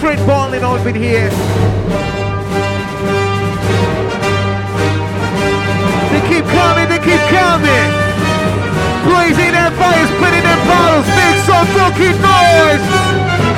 straight balling out with here. They keep coming, they keep coming. Blazing their fires, spitting their bottles, make some fucking noise.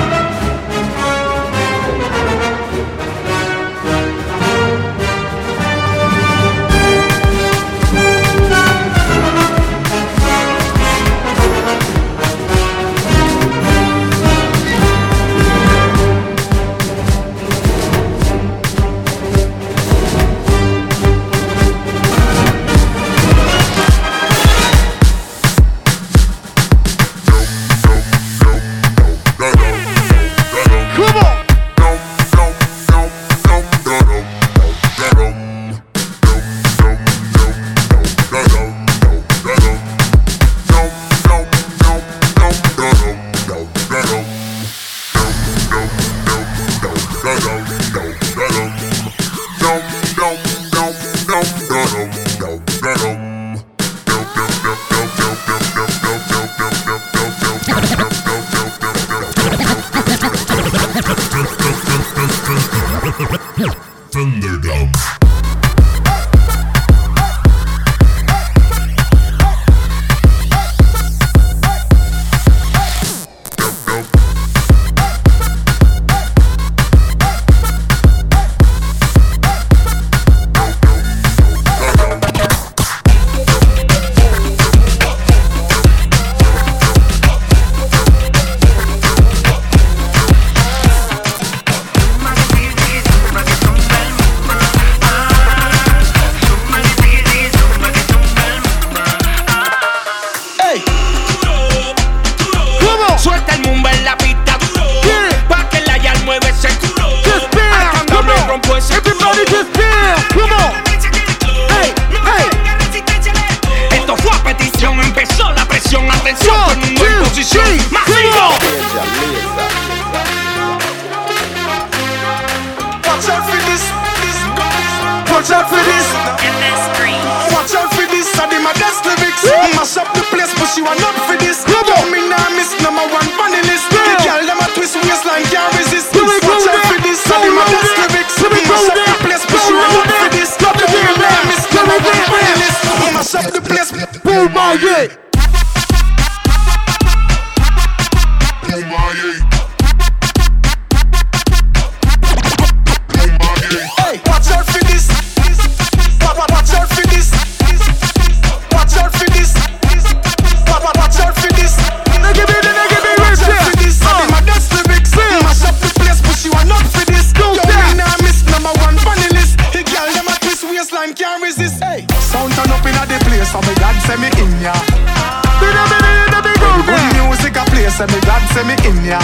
say me in ya.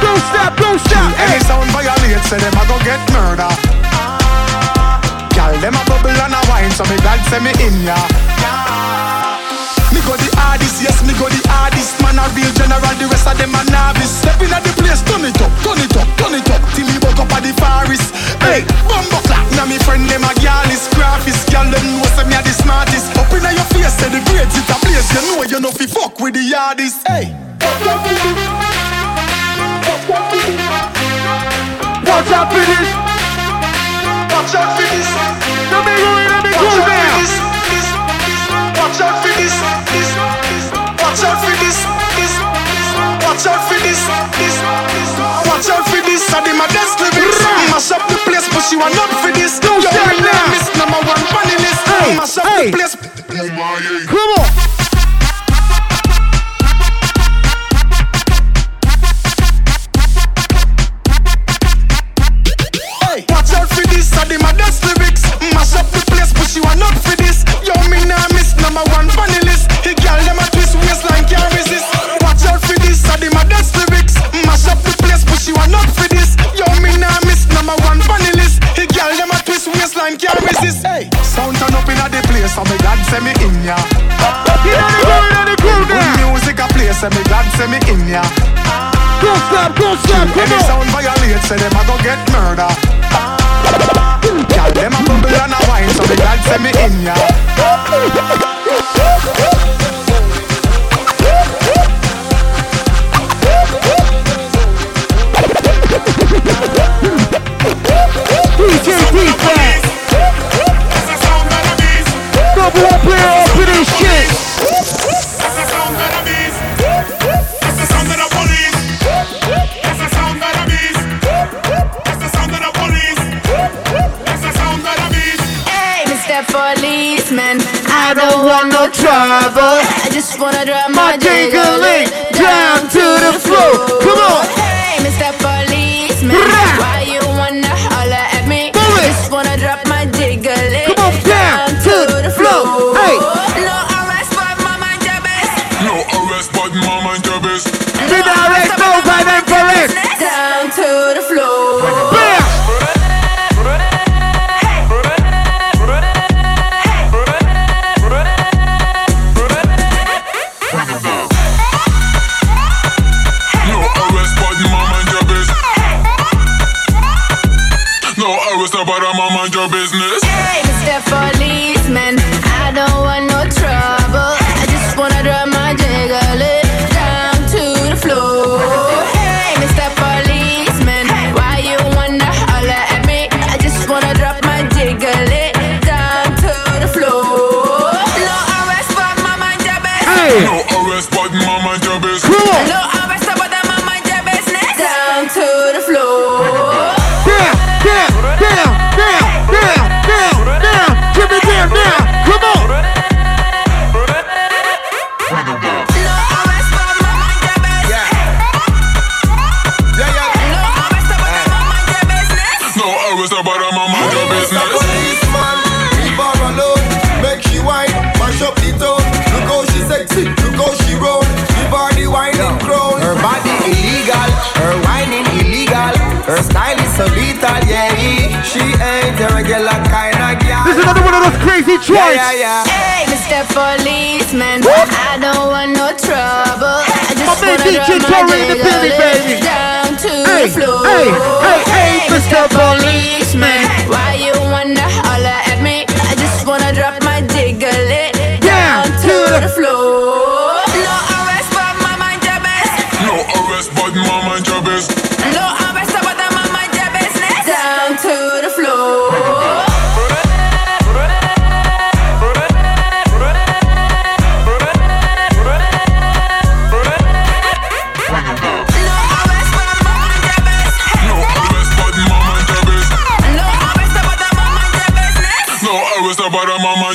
Don't stop, don't stop. Any sound violate, say them a go get murder. Gyal, them a bubble and a wine, so me glad say me in ya. Me go the hardest, yes me go the hardest. Man a real general, the rest of them a novice. Step in place, turn it up, turn it up, turn it up. Till me buck up at the forest. Hey, bumbo clap. Now me friend them a gal is graphist Gal them know say me a the smartest. Up inna your face, say the grades it a place. You know you know fi fuck with the yardies Hey. Watch out for this. Watch out for this. Let me go in, let me go there Watch out for this, Watch out for this. Watch out for this. Watch out for this, this, this. Watch out for this. I did my desk lyrics. Mash up the place, but she want up for this. You're in name is number one funny list. Mash up the place. Come on. say me glad say me in ya. Go stop, go stop, come Any on. sound violates, say them a go get murder. Girl, them a bubble and a wine, so me glad say me in ya.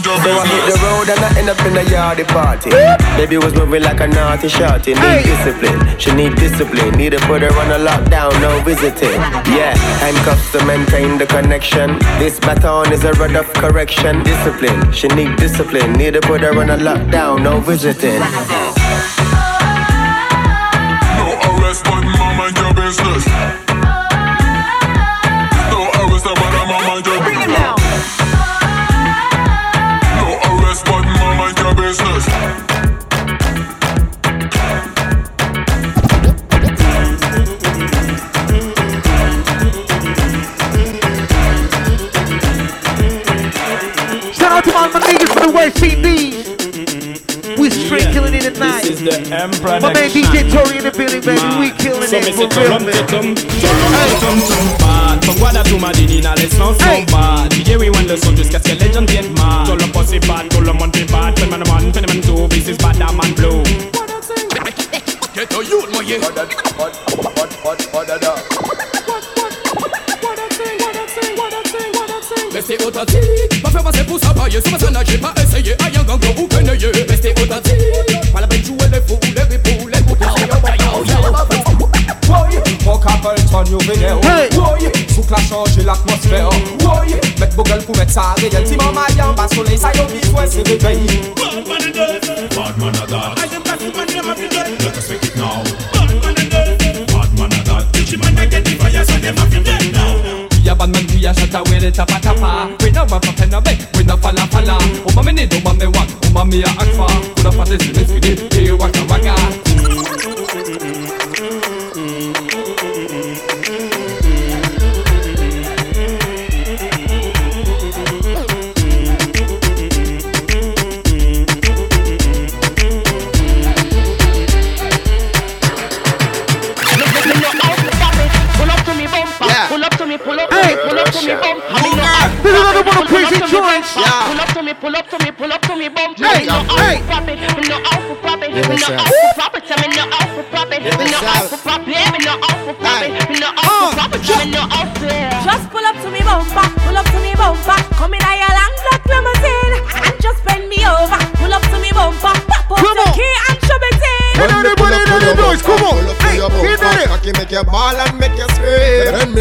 But mind your So I hit the road and I end up in a yardy party. Baby was moving like a naughty shorty. Need Hey. discipline, she need discipline. Need to put her on a lockdown, no visiting. Yeah, handcuffs to maintain the connection. This baton is a rod of correction. Discipline, she need discipline. Need to put her on a lockdown, no visiting. No arrest, but mind your business. Out to all my niggas for the West Indies. We straight killing it tonight. This is the Emperor My man DJ Tory in the building, baby. We killing So it for real, man. From Guada to Madinina, les sons sont bad. DJ we want le son jusqu'à ce que les gens viennent mad. Tout le posse est bad, tout le monde est bad. Phénomène man, phénomène tout, this is bad, man blue. Get a youth, moi yeah Restez authentique, pas faire passer pour ça pailler Sur ma scène, j'ai pas essayé, à un gang ou keneye Restez authentique, pas la peine de jouer les fous, les ripoux, les coups Mon couple ton juvénile Hey. Woy, Sous la changer l'atmosphère Woy, Mettre Google pour mettre ça réel Si maman y en bas soleil ça y a besoin c'est réveil Bad man and death, bad man a that we a shut away the tapa tapa We no rap up in a bed, we no falla falla Uma me need, uma me want, uma me a act for Kuna fate sinnes we did, hey waka waka Pull up to me, pull up to me, pull up to me, bump. Hey, hey. We no off for profit. We no out for profit. We no out for profit. We no out for profit. We no out for profit. We no out for profit. We no out for. Just pull up to me, bumper. Pull up to me, bumper. Come in, I long black limousine and just bend me over. Pull up to me, bumper. Pop up the key and show me in. Everybody, everybody, noise. Come on. Hey, get it. Cocky make your ball and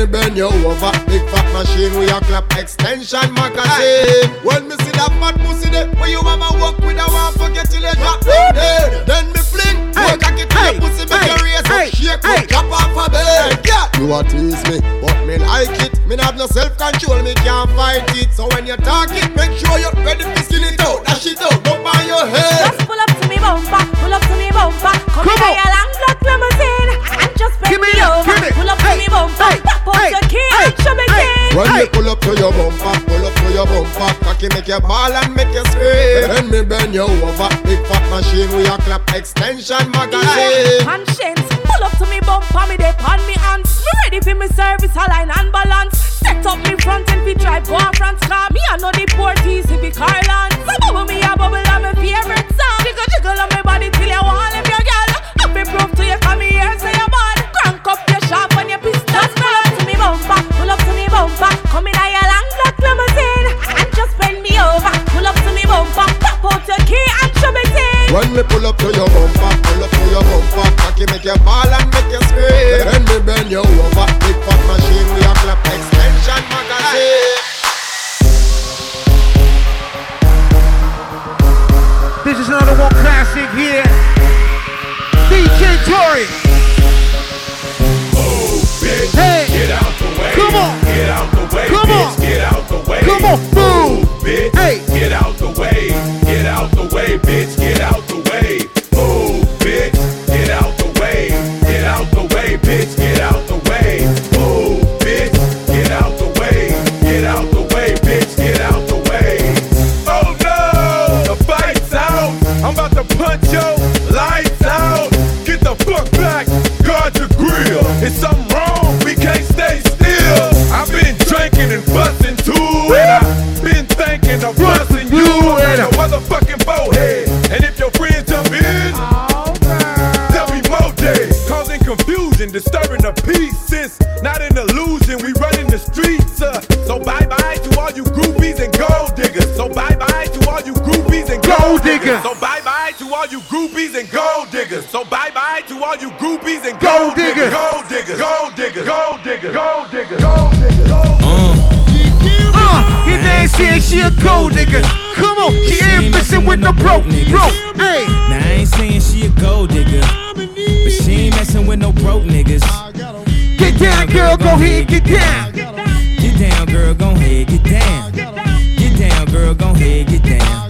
me bend you over, big fat machine with your clap extension magazine. When me see that fat pussy there, where you mama walk with a one forget till you drop dead. Then me fling, work to hey, your pussy, make hey, you raise up, shake up, drop off a bed. Yeah, you a tease me, but me like it. Me not have no self control, me can't fight it. So when you talk it, make sure you're ready to When Hey. me pull up to your bumper, pull up to your bumper, cocky make you ball and make you scream. Then me bend you over, big fat machine with your clap extension magazine. Conscience, pull up to me bumper, me dey on me hands. Me ready for me service, align and balance. Set up me front end, we drive go on France car. Me I know the port easy, be Carland. So bubble me a bubble, I'm my favorite song. Jiggle jiggle on my body till you want When me pull up to your bumper, pull up to your bumper, cocky make you ball and make you scream. Then me bend you over, big fat machine with your clap extension magazine. This is another one classic here. DJ Tory. Oh, bitch, Hey. get out the way. Come on. Get out the way. Come bitch, on. Get out the way. Come on, move. Oh, bitch. Hey. Get out the way. Get out the way, bitch. Get out the way. Diggers. So bye bye to all you groupies and Gold gold diggers. diggers. Gold diggers. Gold diggers. Gold diggers. Gold diggers. Gold diggers. Gold diggers. Uh, you ain't saying she a gold digger. Come on, she ain't messing with no broke, broke. Hey, Now I ain't saying she a gold digger, but she ain't messing with no broke niggas. get down, girl, go ahead, get down. Get down, girl, gon' head, get down. Get down, girl, gon' head, get down.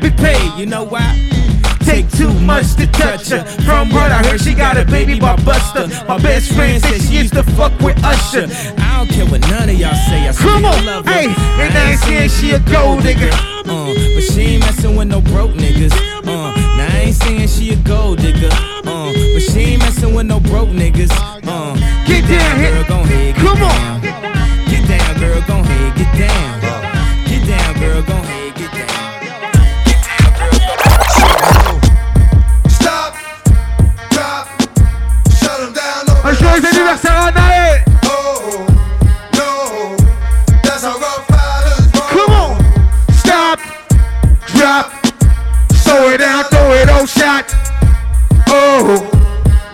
be paid. You know why? Take too much to touch her. From what I heard, she got a baby by Busta. My best friend said she used to fuck with Usher. I don't care what none of y'all say. I Come on, love her. hey, and I ain't saying she a gold digger. Uh, but she ain't messing with no broke niggas. Uh, now I ain't saying she a gold digger. Uh, but she ain't messing with no broke niggas. Uh, Get down here. girl, gon' head, get Come down. on. Get down, girl, gon' head, get down. Oh shot. Oh,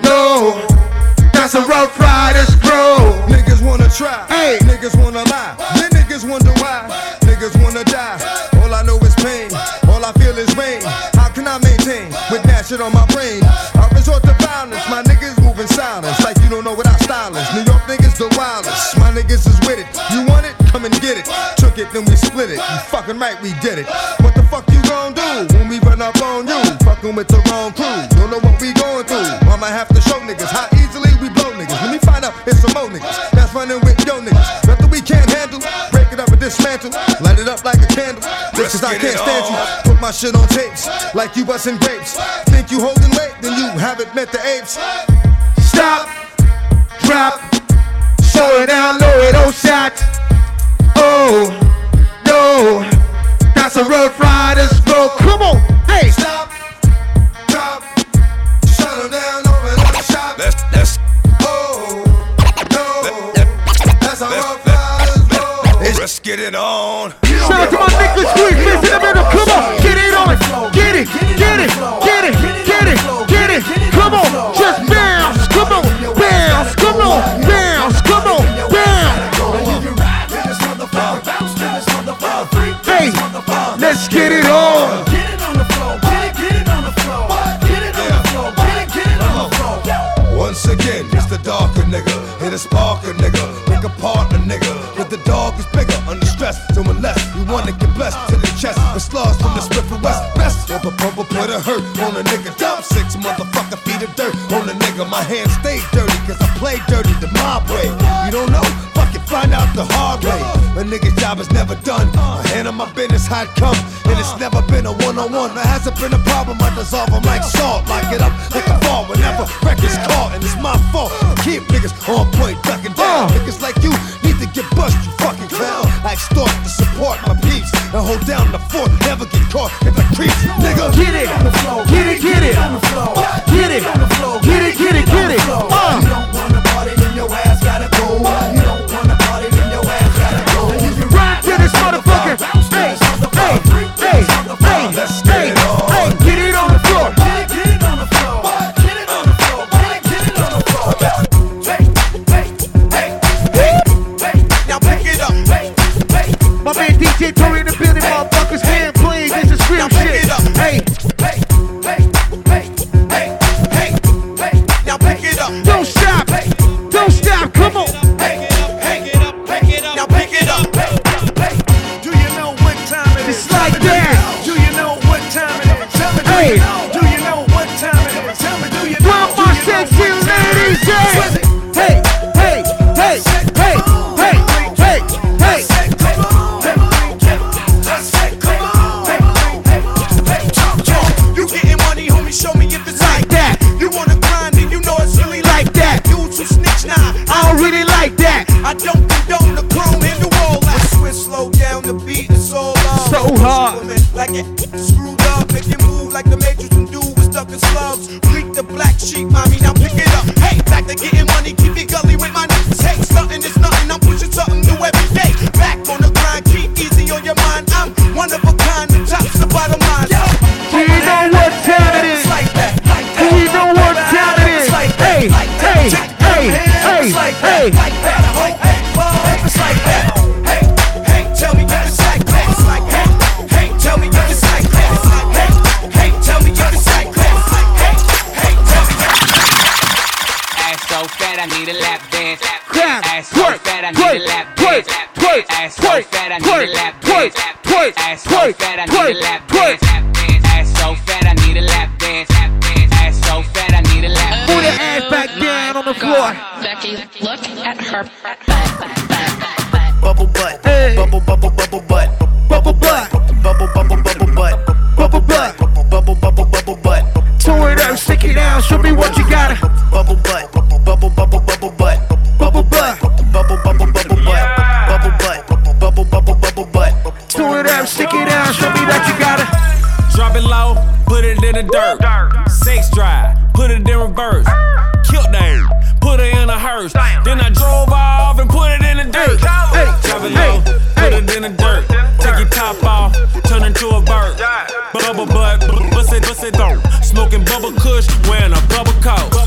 no, that's a rough rider's grow. Niggas wanna try, Hey. niggas wanna lie, then niggas wonder why, niggas wanna die. All I know is pain, all I feel is rain. How can I maintain with that shit on my brain? I resort to violence, my niggas moving silence, like you don't know what I style is. New York niggas the wildest, my niggas is with it. You want it? Come and get it. Took it, then we split it. You fucking right, we did it. Fucking with the wrong crew, don't know what we going through. I'ma have to show niggas how easily we blow niggas. Let me find out it's some more niggas that's running with yo niggas. Nothing we can't handle, break it up and dismantle. Light it up like a candle. Bitches, I can't stand you. Put my shit on tapes like you busting grapes. Think you holding weight, then you haven't met the apes. Stop, drop, slow it down, low it, oh shot. Oh, no, that's a rough rider's how it come. And it's never been a one-on-one. There hasn't been a problem. I dissolve them like salt. Lock it up like a fall whenever records caught. And it's my fault. Keep niggas on point, ducking down. Uh. Niggas like you need to get bust, you fucking clown. I extort to support my peeps. And hold down the fort. Never screwed up, make it move like the Matrix and do was stuck in slugs. Freak the black sheep, mommy, now pick it up. Hey, back to getting money, keep it gully with my niggas. Hey, stunting is nothing, I'm pushing something new every day. Back on the grind, keep easy on your mind. I'm one of a kind, the top's the bottom line. Do you know what time it is? Like that, like Do you know what time it is? Hey, hey, hey, hey, hey. hey, twerk, dance. twerk, Ass so twerk, fat, I need twerk, a lap twerk, dance. twerk, Ass so twerk, fat, I twerk, need a lap twerk. dance. Ass so fat, I need a lap dance. Ass so fat, I need a lap Put dance. your ass back oh down on the floor. Becky, look at her. Bubble butt. Hey. Bubble, bubble, bubble butt. Bubble butt, Bubble, bubble, bubble butt. bubble butt. Bubble, bubble, bubble butt. Throw it up, stick it down, show me what you got. Bubble butt. In the dirt. Sex drive, put it in reverse. Killed them, put it in a hearse. Then I drove off and put it in the dirt. Hey, Drop hey, put it in the dirt. Take your top off, turn into a bird. Bubble butt, bust it, bust it dope. Smoking bubble kush, wearing a bubble coat.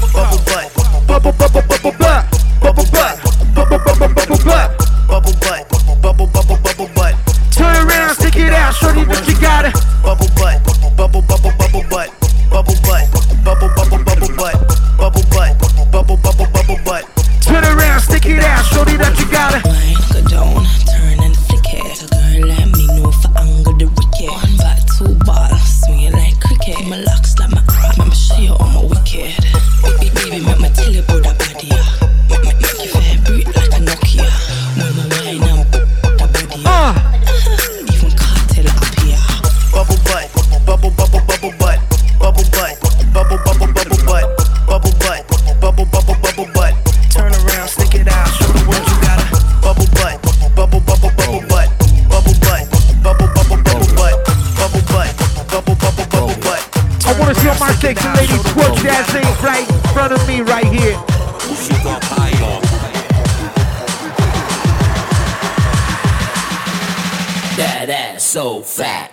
So fat.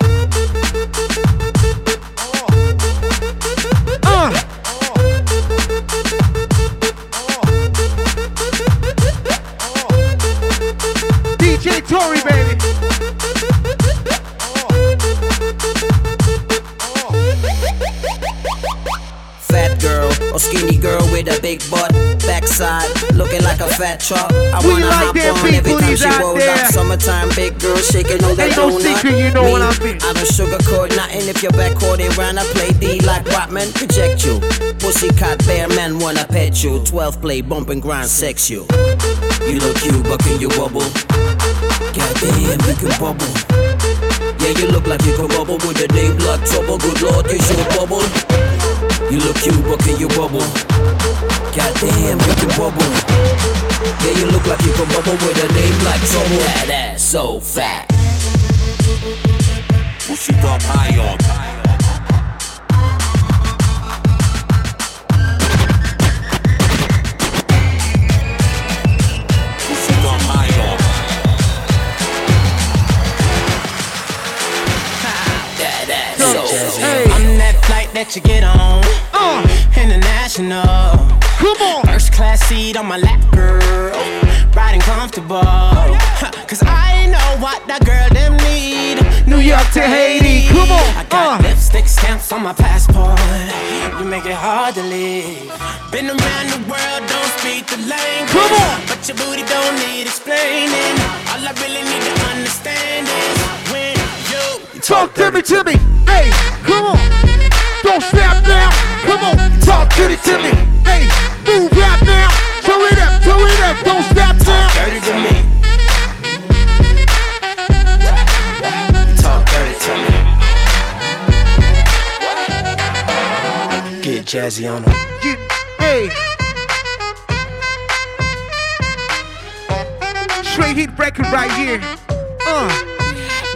Uh. DJ Tory, baby. Or skinny girl with a big butt, backside looking like a fat truck. I wanna like hop them on every time she out roll there. up. Summertime, big girl shaking on that Ain't no donut. secret, you know Me, what I mean. I don't sugarcoat nothing if your back quarter round. I play D like Batman, project you. pussy Pussycat bear man wanna pet you. 12 play bump and grind sex you. You look cute, but can you bubble? Goddamn, you can bubble. Yeah, you look like you can bubble with your name like trouble. Good lord, you should bubble. You look cute, but can you bubble? Goddamn, you can bubble. Yeah, you look like you can bubble with a name like trouble. That ass so fat. Push it up high on. Push it up high on. That ass Yo, so Jazzy. fat. I'm that flight that you get on. International. Come on. First class seat on my lap, girl. Riding comfortable. Huh, Cause I know what that girl them need. New York to Haiti. Come on. I got Uh. lipstick stamps on my passport. You make it hard to leave. Been around the world, don't speak the language. Come on. But your booty don't need explaining. All I really need to understand is when you Talk to me, to me. Hey, come on. Don't snap now. Come on. Talk to me, to me. Hey, move right now. Show it up, show it up. Don't snap now. dirty to me. Talk dirty to me. Get jazzy on them. Get, hey. Straight hit record right here. Uh.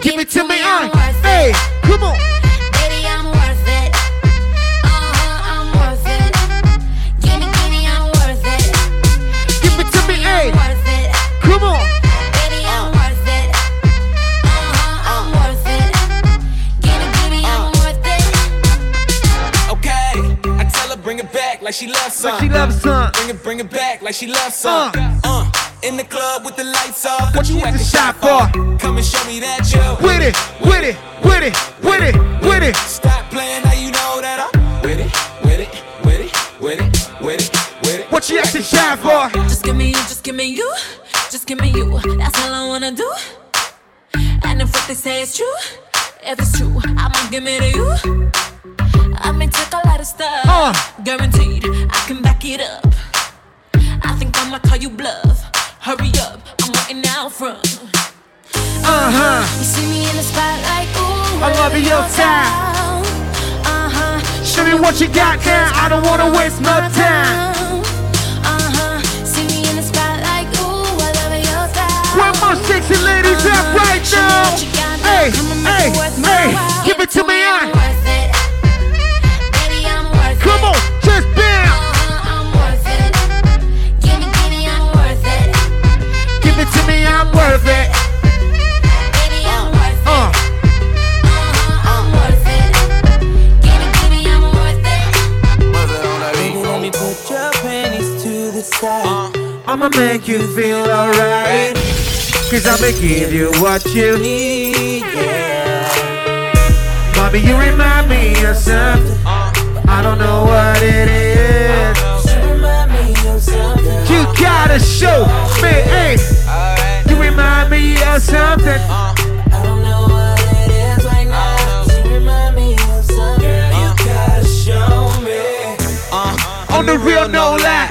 Give it to me, uh. Hey, come on. Like she loves some. Like she loves some. Bring it, bring it back like she loves some. Uh, in the club with the lights off. What you at hit the the shop for? Come and show me that you With it, with it, with it, with it, with it. Stop playing, now you know that I'm with it, with it, with it, with it, with it, with it. What you have to shine for? Just give me you, just give me you, just give me you. That's all I wanna do. And if what they say is true, if it's true, I'ma give it to you. I may take a lot of stuff, Uh. guaranteed I can back it up. I think I'ma call you bluff. Hurry up, I'm waiting out front. Uh-huh. You see me in the spotlight, ooh. I'm loving your style. Uh-huh. Show me what you got now. I don't wanna waste no time. Uh-huh. See me in the spotlight, ooh. I love your style. Where my sexy ladies at right now? Hey, hey, hey, give it to me, I'm I'ma make you feel alright. Cause I'ma give you what you need. yeah. Mommy, you remind me of something. I don't know what it is. You gotta show me, hey. You remind me of something. I don't know what it is right now. She remind me of something. You gotta show me. On the real, no lie.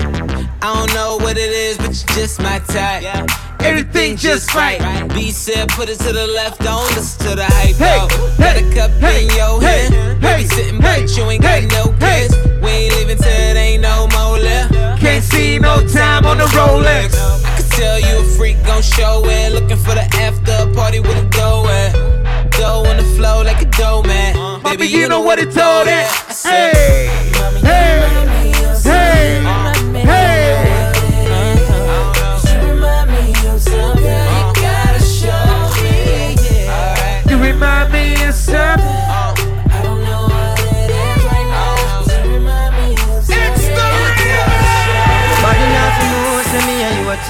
Just my type. Everything just right. B said, put it to the left, don't listen to the hype. Hey, Got a cup in your hey, hand. hey, sitting but you ain't got no kiss. We ain't leaving till it ain't no more left. Can't see no time on the Rolex. I could tell you a freak gon' show it. Looking for the after party with a dough at. Dough on the flow like a dough man. Baby, you know what it told it. Hey, hey, hey.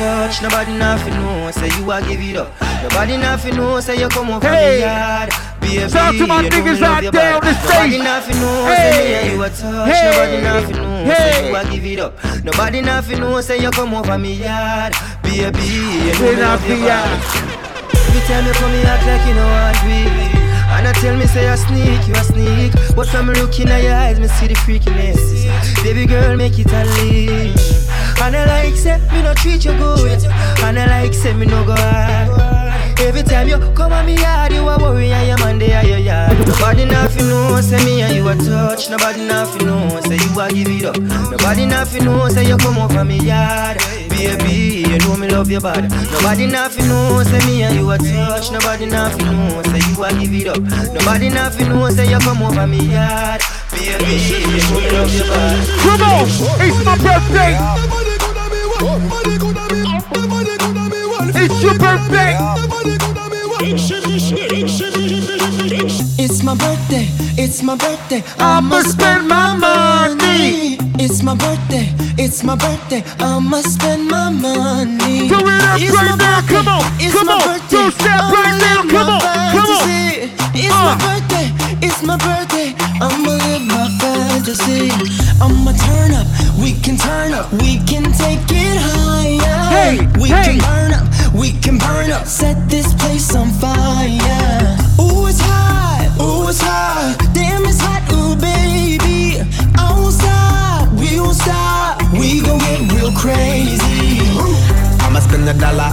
Nothing know, say you a give it up. Nobody nothing know, say you come over Hey. me yard. Baby, Shout to my you know me niggas out there on the Nobody stage. nothing know, Hey. say you a touch. Hey. Nobody nothing know, Hey. say you a give it up. Nobody nothing know, say you come over me yard. Baby, you know me love your body. Every time you come, you act like you know what we And I tell me say you sneak, you a sneak But from looking at your eyes, me see the freakiness Baby girl, make it a leak And I like say, me no treat you good. And I like say, me no go hard. Every time you come on me yard, you a worry and your man they are your yard. Nobody nothing know, say me and you a touch. Nobody nothing know, say you a give it up. Nobody nothing know, say you come over me yard. Baby, you know me love your body Nobody nothing know, say me and you a touch. Nobody nothing know, say you a give it up. Nobody nothing know, say you come over me yard. Baby, you Come on, it's my birthday. It's your birthday. It's my birthday, it's my birthday. I'ma spend my money. It's my birthday, it's my birthday. I'ma spend my money. Do it up It's right my now, birthday, come on, it's come my on. birthday. Two step I'ma right now, come on, come on. It's Uh. my birthday, it's my birthday. I'ma live my fantasy. I'ma turn up, we can turn up, we can take it higher. Hey, we hey. can burn up, we can burn up, set this place on fire. Ooh, it's hot, ooh, it's hot. Damn, it's hot, ooh, baby. I won't stop, we won't stop. We gon' get real crazy. I'ma spend a dollar,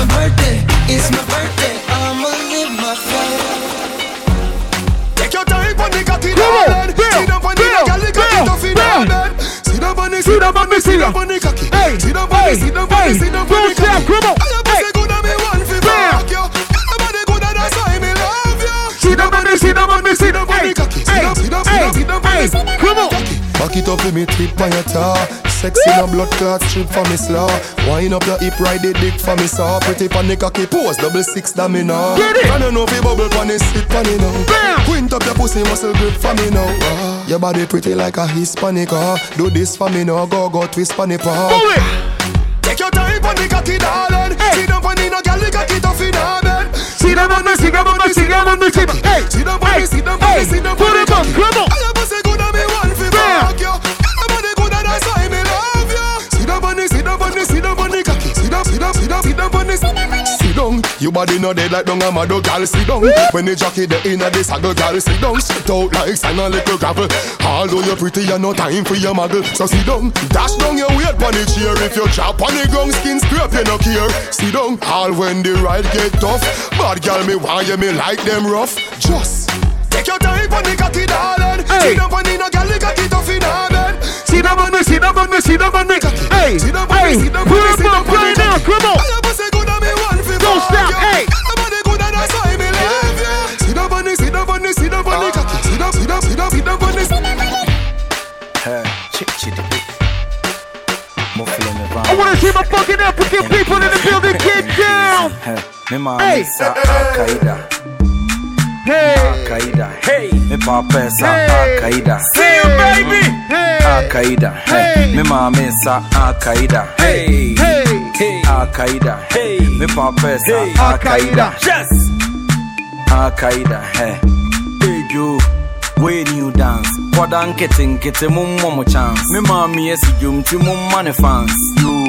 my birthday, it's my birthday. I'ma live my life. Take your time on the cocky, Come on, darling. Bill, Sit down on the Bill, cocky, cocky, Bill, tough in Bill. darling. Sit down on the, Sit down on the, sit sit down down. on the cocky. Hey, Sit down on hey, the, sit down on the, hey. sit down on Don't the stop, cocky. come on. I am Hey. pussy good and me want fi Bam. fuck you. Your body good and that's why me love you. Sit down on the, sit down on the, sit down. Hey, hey, hey, hey. Come on. Back it up with me tip on your tar Sexy no blood clot strip for me slaw Wind up your hip ride the dick for me saw Pretty pan cocky pose double six that me now. Can you know fi bubble it sit pan it now. Quint up your pussy muscle grip for me now Ah, Your body pretty like a Hispanic ah. Do this for me now go go twist pan it. Take your time on the cocky darling Hey. Sit down on the no girl the cocky tough in her bed Sit down on the, sit down on the, sit down on the, sit down. Hey, Sit down on hey, the, sit down on hey. the, sit down on Put the it up, cocky. come on. I am pussy good and me Bam. fuck you. Your body down, sit down, sit down, sit down on the, sit down. Your body no dead like dung a mad girl. Sit down. When the jockey the inna the saddle, girl, sit down. Sit out like sand and little gravel. Although you're pretty, you no time for your muggle. So sit down, dash down your weight on the chair. If you chop on the ground, skin scrape, you no care. Sit down, all when the ride get tough. Bad girl, me want you, me like them rough. Just take your time on the cocky, darling. Hey. Sit down on the no girl, the cocky tough in her bed. Sit down on the, sit down on the, sit down on the. Hey, Sit down on hey. the, sit down on Put the, it sit down up on right now. Come on. I am pussy good and me want Don't stop, hey. Your body good and that's why me love you. Sit down on the. Hey, I wanna see my fucking African people in the building get down. Hey, me mama Hey. Me papa is a Al-Qaeda. see you, baby. Al-Qaeda. Hey. Me mama is a Al-Qaeda. Hey. hey. Hey. Al-Qaeda. Hey. Me papa is a Al-Qaeda. Al-Qaeda. Yes. Al-Qaeda. Hey. Hey, you. When you dance, kwada nkete nkete mummo mo chance. Me mama yes you ti mumma ne fans. You.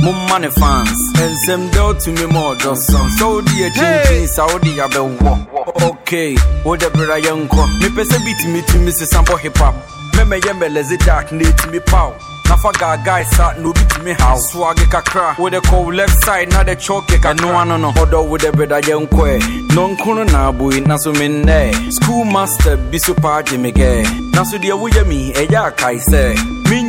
Mumma ne and Ensem do to me more doson. So the chin Saudi abewo. Okay, wo. De bra yanko. Me pese beat me to me se sample hip hop. Me me ye me lazy dark need to me pow. nafa gaagae sa na obi tumi haw. Soage kakra. Wode kɔ wo left side na de choke ɛno ano no ɔdɔ wo de breda yɛnkɔɛ nɔnko no na aboi na so mennɛ school master bi so paa gye me gɛ na so deɛ woyɛ mi ɛyɛ akae sɛ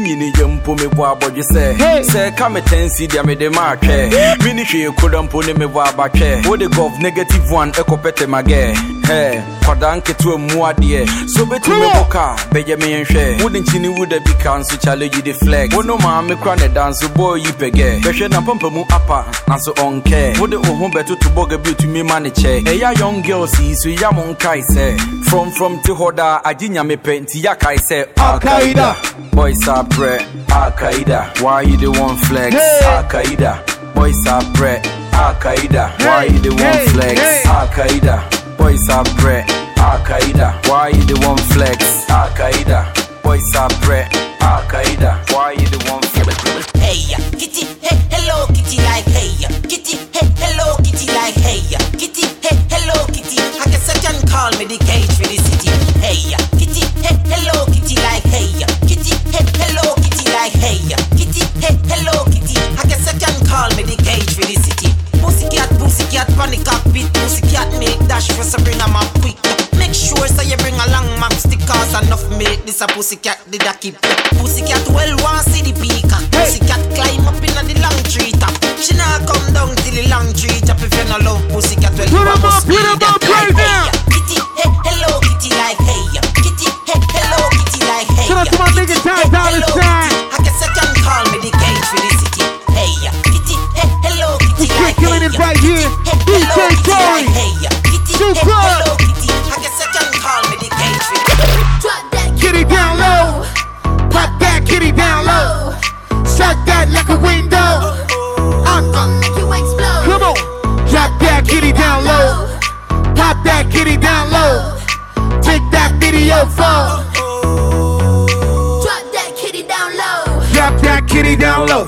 menyini yɛ mpo mebɔ abɔdwe sɛ sɛ ka me tansi deɛ mede ma atwɛ mene hwee koda mpo ne mebɔ abatwɛ wode gov negative one ɛkɔpɛtɛ magɛ hɛ kwadaa nketewa mu adeɛ so bɛtumi bɔ ka bɛgye me nhwɛ wode nkyini wo da bi ka nso challenge de flex. Wo no maa me kora ne danso bɔɔ yi pɛgɛ bɛhwɛ na mu apa nanso ɔnkɛ wode wo ho bɛtoto bɔga bi otumi ma ne kyɛ ɛyɛ young girls yi so ya mo nkae sɛ from from te hɔ daa agye nyame pɛ nti yakae sɛ Al-Qaeda. boys are Al-Qaeda. Why you the one flex? Hey. Al-Qaeda. Boys are bred Al-Qaeda. Why you the one flex? Hey. Al-Qaeda. Boys are bred Al-Qaeda. Why you the one flex? Al-Qaeda. Boys are bred Al-Qaeda. Why you the one flex? Hey, ya, kitty, hey, hello, kitty, like hey, ya, kitty, hey, hello, kitty, like hey, ya, kitty, hey, hello, kitty. I guess I can call me the cage for the like hey, kitty, hey, hello, kitty. I guess I can call me the cage for the city. Pussycat, pussycat, panic cockpit, pussycat, make dash for Sabrina, my quick. Make sure so you bring along map stickers enough make this a pussycat did a keep Pussycat well want see the peacock Pussycat climb up in the long tree top She not come down till the long tree top If you no love pussycat well Put 'em up, put 'em up right like now. hey. Kitty hey hello kitty like hey. Kitty hey hello kitty like hey Shout out to my nigga Ty hey, me the cage for Drop that Kitty down low. Pop that kitty down low. Shut that like a window. Uh, make you explode. come on. Drop that kitty down low. Pop that kitty down low. Take that video phone. Drop that kitty down low. Drop that kitty down low.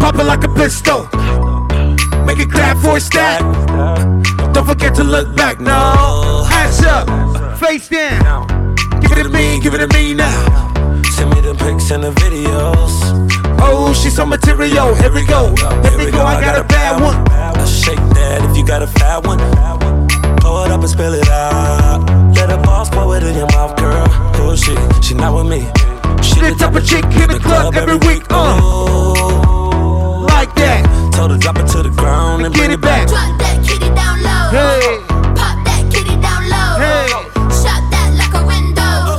Pop it like a pistol. Make it clap for a stat. Don't forget to look back. No. Hands up. Face down. Give it to me. Give it to me now. Send me the pics and the videos. Oh, she's so material. Here we go. Here we go. I got a bad one. I shake that if you got a fat one. Pull it up and spill it out. Let a boss pour it in your mouth, girl. Oh shit, she not with me. She the type of chick in the club every week. Uh. Like that. Told her drop it to the ground and bring it back. Drop that kitty down low. Hey. Pop that kitty down low. Hey. Shut that like a window.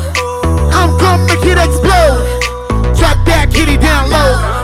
I'm gonna make it explode. Drop that kitty down low.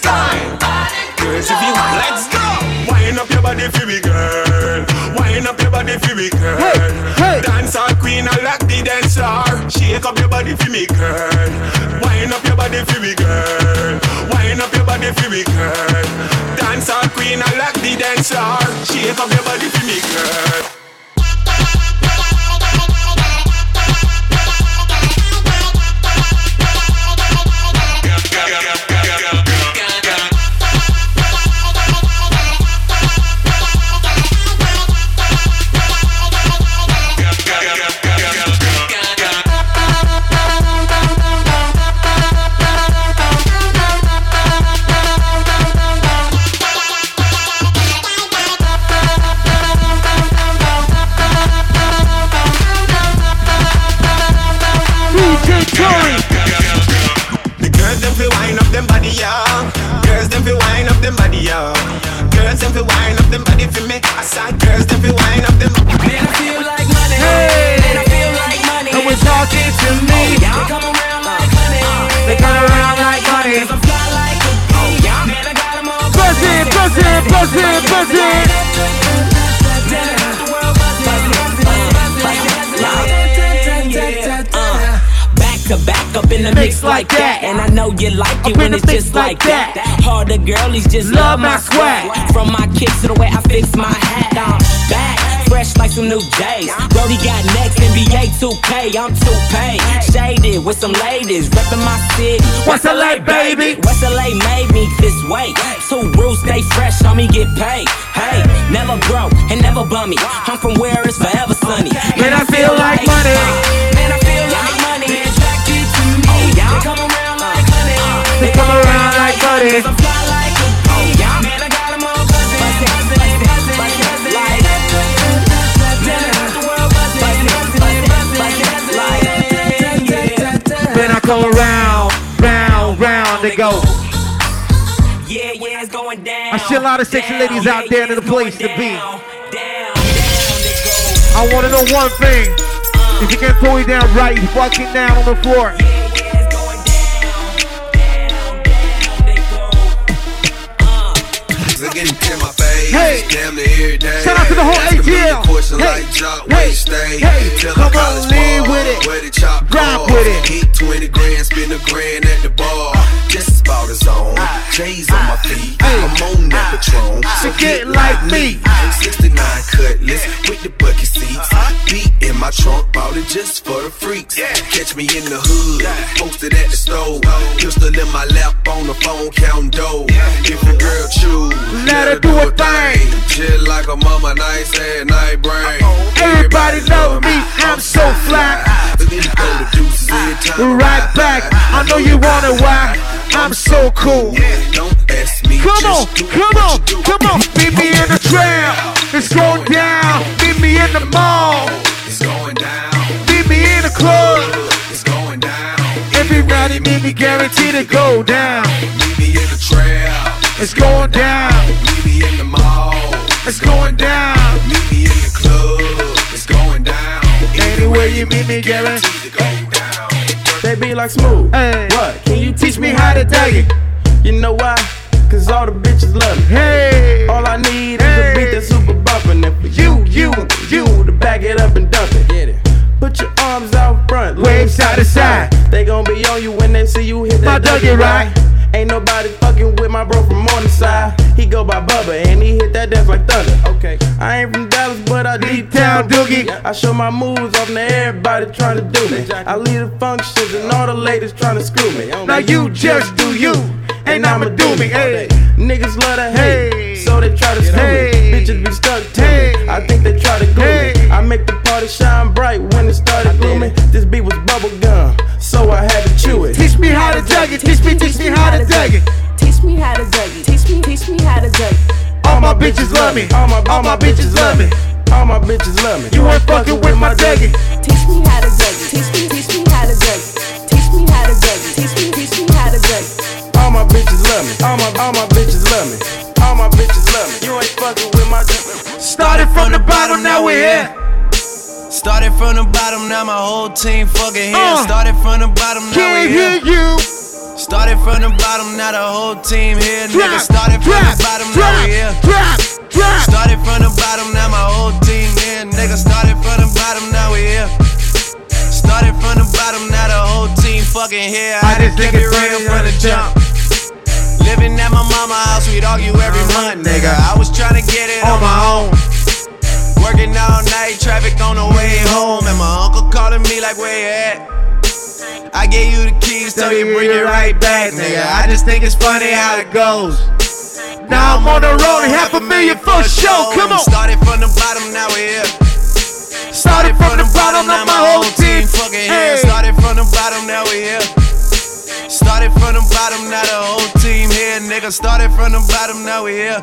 Time. Girls, if you want, let's go. Wind up your body for me, girl. Wind up your body for me, girl. Dance all queen, I like the dancer. Shake up your body for me, girl. Wind up your body for me, girl. Wind up your body for me, girl. Dance all queen, I like the dancer. Shake up your body for me, girl. Them fi wind up them body for me. I saw girls them fi wind up them. Man, I feel like money. Hey. Man, I feel like money. And we're talking to me. Oh, they come around like money. Uh, they come around like money. Cause I'm fly like a bee. Oh, Man, I got 'em all Buzz it, buzz it, to back up in the mix like that. And I know you like it Up when it's just like like that. Harder girlies just Love love, my my swag. From my kicks to the way I fix my hat. I'm back. Fresh like some new J's. Brody got next, NBA 2K. I'm 2K. Shaded with some ladies. Reppin' my city. West LA, baby. West LA made me this way. Two rules, stay fresh, me get paid. Hey, never broke and never bummy. I'm from where it's forever sunny. Man, I feel like money. Uh, man, I They come around like. Cause I'm fly like a bee. Man, I got 'em all buzzing. Buzzing, buzzing, buzzing. Like, man, I got the world buzzing. Buzzing, buzzing, buzzing, like, yeah. Then I come around, round, round, they go. Yeah, yeah, it's going down. I see a lot of sexy ladies out there in the place to be. I want to know one thing. If you can't throw it down right, you fucking down on the floor. Looking in my face, Hey. damn near every day. Shout out to the whole ATL. Hey. like Jock, Hey. stay. Hey. Till Come on, lean with it. Where the chop call. with it. Hit 20 grand, spend a grand at the bar. Just about a zone. J's on my feet. I'm on that Patron. So get like me. 69 cutlass with the bucket seats. Beat in my trunk, bought it just for the freaks. Catch me in the hood, posted at the stove. Pistol in my lap on the phone, counting dough. If a girl choose, Let her do a thing. Just like a mama, nice and night brain. Everybody love me, I'm so fly. Right back, I know you wonder why I'm so cool. Come on, come on, come on. Meet me in the trail. It's going down. Meet me in the mall. It's going down. Meet me in the club. It's going down. Everybody meet me guaranteed to go down. Meet me in the trail. It's going down. Meet me in the mall. It's going down. Meet me in the club. It's going down. Anywhere you meet me, guaranteed. They be like smooth. Hey. What? Can you Teach me how to Dougie. You know why? Cause all the bitches love me. Hey. All I need is a beat that's super bumpin'. And for you, you, you to back it up and dump it. Get it. Put your arms out front, Wave side to side. They gon' be on you when they see you hit My that Dougie right. Ain't nobody fucking with my bro from Morningside. He go by Bubba and he hit that dance like thunder. Okay. I ain't from Dallas, but I deep town doogie. I show my moves off to everybody trying to do me. I lead the functions and all the ladies trying to screw me. Now you just do you, and I'ma do me. Hey. Niggas love to hate, so they try to screw me. Bitches be stuck to me. I think they try to glue me. I make the party shine bright when it started glooming. This beat was bubble gum, so I had to chew it. Teach me how to Dougie. Teach me, teach me how to Dougie. Teach me how to Dougie. Teach me, teach me how to Dougie. All my bitches love me. All my, All my bitches love me. All my bitches love me. You ain't fucking with my Dougie. Teach me how to Dougie. Teach me, teach me how to dug it. Teach me how to Dougie. Teach me, teach me how to Dougie. All my bitches love me. All my, all my bitches love me. All my bitches love me. You ain't fucking with my. Started from the bottom, now we're here. Started from the bottom, now my whole team fucking here. Uh. Started from the bottom, now Can't we hear you. Started from the bottom, now the whole team here. Nigga started from the bottom, now we here. Started from the bottom, now my whole team here. Nigga started from the bottom, now we here. Started from the bottom, now the whole team fucking here. I, just kept it real from the jump. Living at my mama house, we'd argue every month, nigga. I was trying to get it on my own. Working all night, traffic on the way home, and my uncle calling me like, where you at? I gave you the keys, tell you bring it right back, nigga. I just think it's funny how it goes. Now I'm on the road, and half a million for show. Come on. Started from the bottom, now we're here. Started from the bottom, now my whole team fucking here. Started from the bottom, now we're here. Started from the bottom, now the whole team here, nigga. Started from the bottom, now we're here.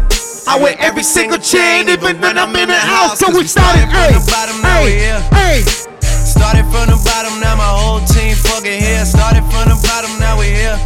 I wear every single chain, even when I'm in the house. So we started, hey, hey, hey. Started from the bottom, now my whole team fucking here. Started from the bottom, now we here.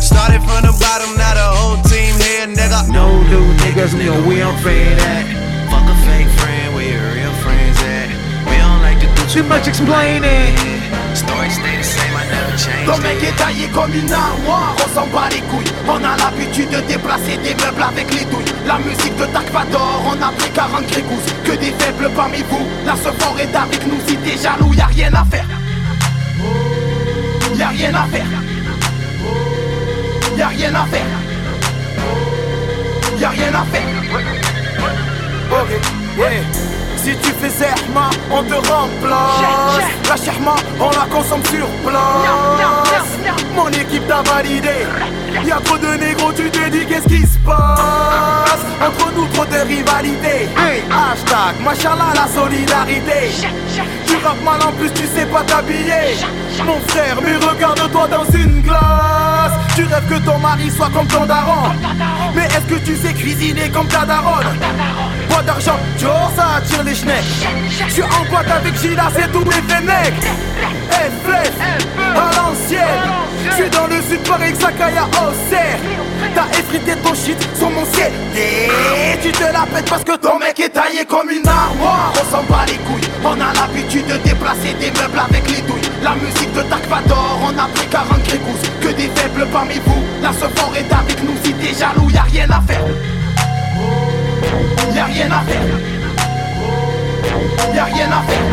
Started from the bottom, now the whole team here, nigga. No new niggas, on we on fade at. Fuck a fake friend, where your real friends at? We don't like to do too much explaining. Story stay the same, I never change. Ton mec est taillé comme une armoire, on s'en bat les couilles. On a l'habitude de déplacer des meubles avec les douilles. La musique de Dark Vador, on a pris 40 grégouses. Que des faibles parmi vous, la ce fort est avec nous. Si t'es jaloux, y'a rien à faire. Y'a rien à faire. Y'a rien à faire. Y'a rien à faire. Ok, yeah. Si tu fais zerma, on te remplace. La sherma, on la consomme sur place. Mon équipe t'a validé. Y'a trop de négros, tu te dis qu'est-ce qui se passe? Entre nous, trop de rivalité. Hashtag, machallah, la solidarité. Tu rappes mal en plus, tu sais pas t'habiller. Mon frère, mais regarde-toi dans une glace. Tu rêves que ton mari soit comme ton daron. Mais est-ce que tu sais cuisiner comme ta daronne? Pas d'argent, Joe, ça attire les Je suis en boîte avec Gila, c'est tous fenêtres. Eh, flef, à l'ancienne. Je suis dans le sud, Paris, Sakaya, Auxerre. T'as effrité ton shit sur mon ciel. Et tu te la pètes parce que ton mec est taillé comme une armoire. On s'en bat les couilles. On a l'habitude de déplacer des meubles avec les douilles. La musique de Dark Vador, on a pris 40 grégouses. Que des faibles parmi vous. La fort est avec nous. Si t'es jaloux, y'a rien à faire. Y'a rien à faire. Y'a rien à faire.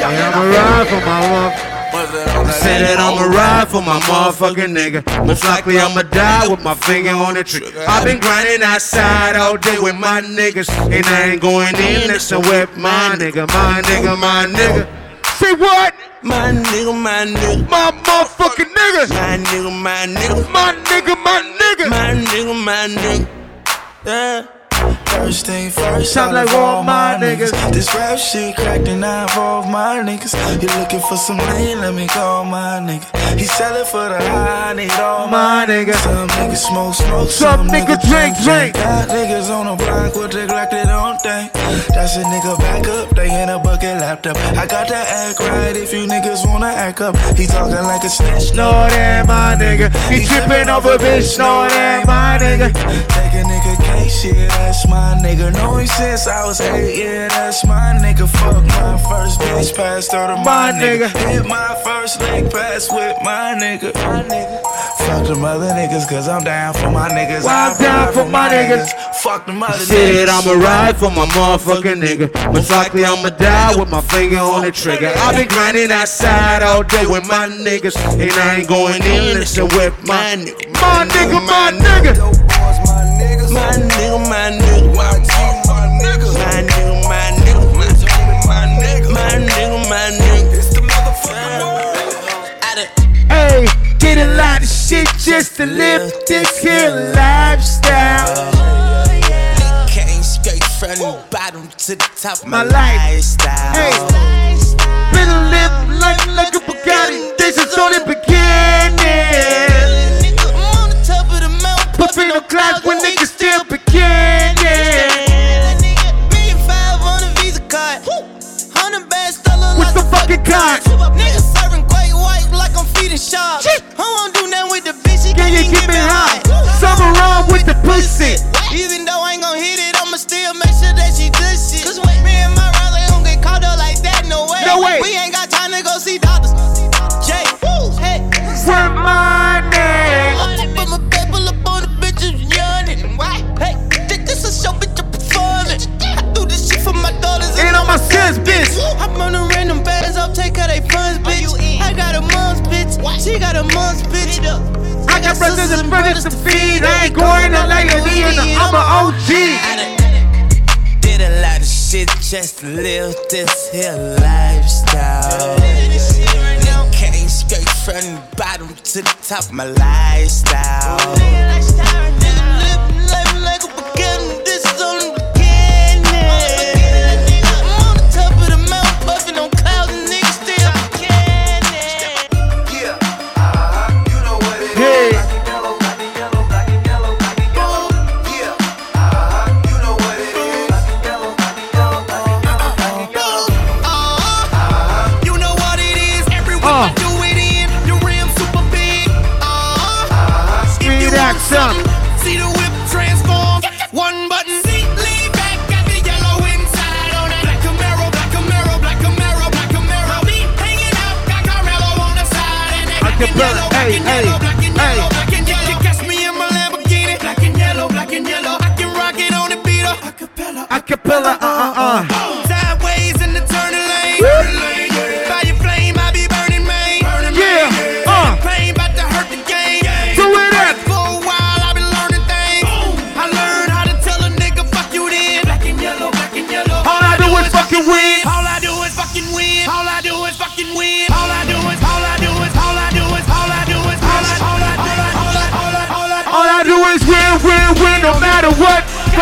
Y'a rien And I'ma ride for my motherfucker. I said that I'ma ride for my motherfucking nigga. Most likely I'ma die with my finger on the trigger. I've been grinding outside all day with my niggas. And I ain't going in listen with my nigga, my nigga, my nigga. Say what? My nigga, my nigga. My motherfucking nigga. My nigga, my nigga. My nigga, my nigga. My nigga, my nigga. Yeah. First thing first, Sound I like all my niggas. This rap shit cracked and I involve my niggas. You looking for some lean? Let me call my nigga. He sellin' for the high, I need all My nigga. Some niggas smoke, smoke. Some nigga drink, drink. Got niggas on the block with the Glock they don't think. That's a nigga back up, they in a bucket laptop. I got to act right if you niggas wanna act up. He talking like a snitch. No, that my nigga. He tripping over bitch. No, that my nigga. Take a nigga case, yeah, that's my nigga. Know him since I was eight, yeah, that's my nigga. Fuck my first bitch, passed her to my, My nigga. Hit my first leg pass with my nigga. My nigga. Fuck the mother niggas, cause I'm down for my niggas. Well, I'm down for my niggas. Fuck the mother Said niggas. I'ma ride for my motherfucking nigga. Most likely I'ma die with my finger on the trigger. I've been grinding outside all day with my niggas. And I ain't going in listen with my nigga. My nigga, my nigga. My nigga, my nigga. My nigga, my nigga. My nigga, my nigga. My nigga, my nigga. My nigga. It's the motherfucker. Hey, did a lot of shit just to live this here lifestyle. Came straight from the bottom to the top My my, life. lifestyle. Hey, been live like like a Bugatti. This is only beginning. When niggas still beginning. Million five on a Visa card. Hundred bags stolen like the fucking kind? Niggas serving great white like I'm feeding sharks. I won't do nothing with the bitch. She Can can't you keep get it me high? high. Something wrong with the pussy. Even though I ain't gon' hit it, I'ma still make sure that she good brothers to feed. I ain't going to like a Leader. I'm a OG. Did a lot of shit just to live this here lifestyle. Came straight from the bottom to the top of my lifestyle. Black and yellow, black and yellow, black and yellow. You catch me in my Lamborghini. Black and yellow, black and yellow. I can rock it on the beat. Acapella. Acapella, uh uh uh.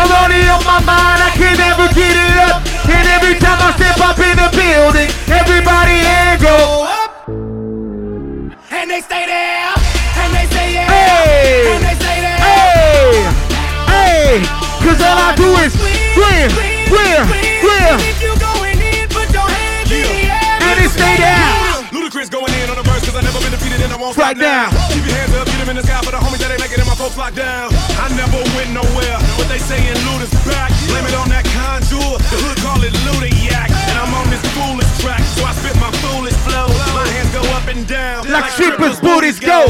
Colony on my mind, I can never get it up. And every time I step up in the building, everybody hand go up. And they stay there. And they say yeah. Hey, And they say there. hey, hey. Cause all I do is win, win, win. If you going in, put in the. And it stay down. Ludacris going in on the verse cause I never been defeated and I won't Right stop now. now. Keep your hands up, get them in the sky for the homies that ain't it, locked down. I never went nowhere, but they saying Luda's back. Blame it on that conjure, the hood call it Ludiac. And I'm on this foolish track, so I spit my foolish flow. My hands go up and down. Like strippers' booties go.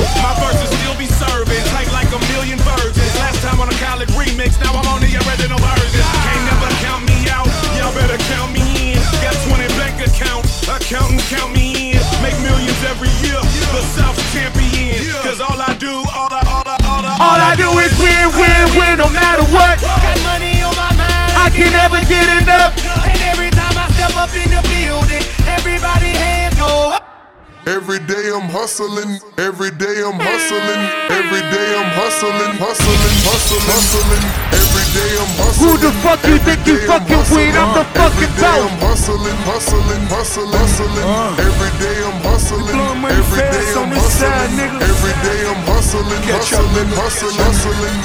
Every day I'm hustling, every day I'm hustling, every day I'm hustling, hustling, hustling, hustling. Every day I'm hustling. Who the fuck you think you fucking with? I'm the fucking Every day. I'm hustling, hustling, hustling, hustling. Uh. Every day I'm hustling, every day fast I'm on this side, hustling, every day I'm hustling, hustling, hustling, hustling.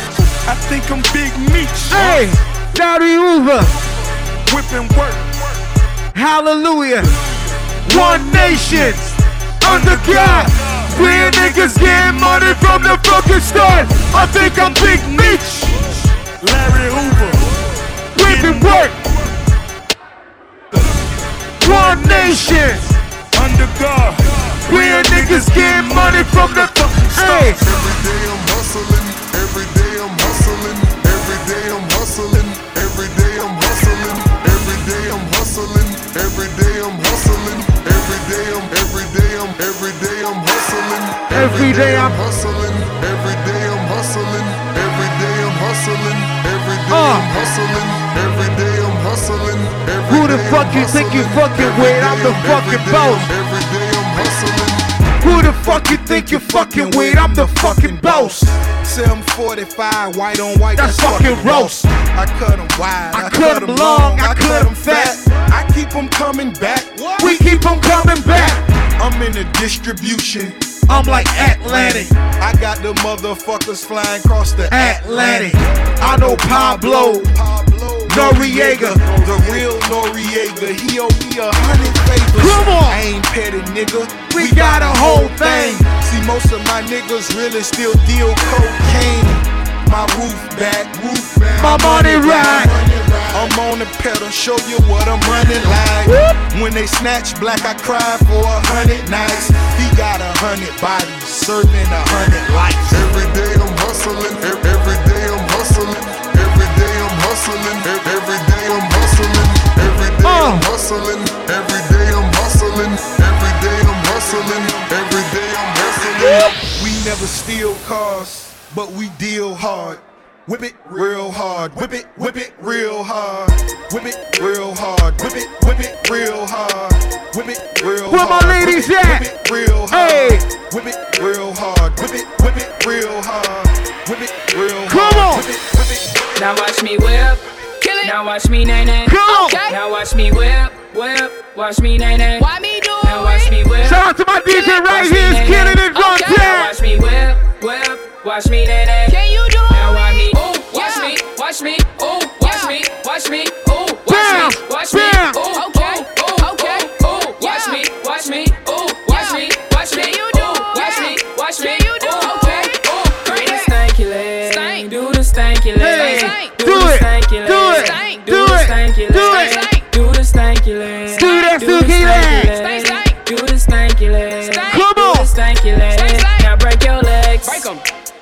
I think I'm Big Meech. Hey, Larry Hoover. Whipping work. Hallelujah. One nation. Under God. Real niggas getting money from the fucking start. I think I'm Big Meech. Larry Hoover. Whipping work. One nation. Under God. Real niggas getting money from the fucking start. Every day I'm hustling, every day I'm hustling, every day I'm, every day I'm hustling, Every day I'm hustling, every day I'm hustling, every day I'm hustling, every day Uh. I'm hustling, every day I'm hustling, Who the fuck you think you fucking with? I'm the fucking every day I'm- boss. Every day I'm hustling. Who the fuck you think you fucking with? I'm the fucking boss. 745, white on white, That's that's, fucking roast. roast. I cut them wide, I cut 'em long, I cut 'em fat. I keep them coming back. We keep on coming back. I'm in the distribution. I'm like Atlantic. I got the motherfuckers flying across the Atlantic. I know Pablo. Noriega. The real Noriega. He owe me a hundred favors. Come on. I ain't petty, nigga. We got a whole thing. See, most of my niggas really still deal cocaine. My roof back, roof back. My money right. I'm on the pedal, show you what I'm running like. When they snatch black, I cry for a hundred nights. He got a hundred bodies, serving a hundred lives. Every day I'm hustling, every day I'm hustling, every day I'm hustling, every day I'm hustling, every day I'm uh. hustling, every day I'm hustling, every day I'm hustling, every day I'm hustling. We never steal cars, but we deal hard. Whip it real hard, whip it, whip it real hard, whip it real hard, whip it, whip it real hard, whip it real Where my ladies whip at? Whip it real hard, Hey. whip it real hard, whip it, whip it real hard, whip it real Come hard. on. Whip it, whip it. Now watch me whip. Kill it. Now watch me nay nay. Come on. Okay. Now watch me whip, whip. Watch me nay nay. Why me do Now watch me whip. Shout out to my DJ right Watch here, me is nay, killing it from Okay. Now watch me whip, whip. Watch me nay nay. Can you do Now watch me. Ooh, oh, watch me, watch me. Ooh, watch me, watch me.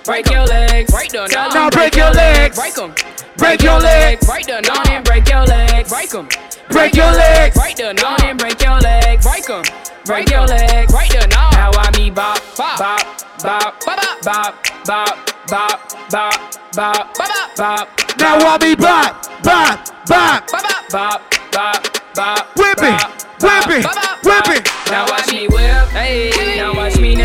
Break your legs. Break them. Now break your legs. Break 'em. Break your legs. Break them. Down and break your legs. Break 'em. Break your legs. Break them. Down and break your legs. Break 'em. Break your legs. Break them. Now I me bop, bop, bop, bop, bop, bop, bop, bop, bop, bop, bop, bop. Now I be bop, bop, bop. Bop, bop, bop, bop. Whip it, whip it, whip it. Now watch me whip, hey. Now watch me nay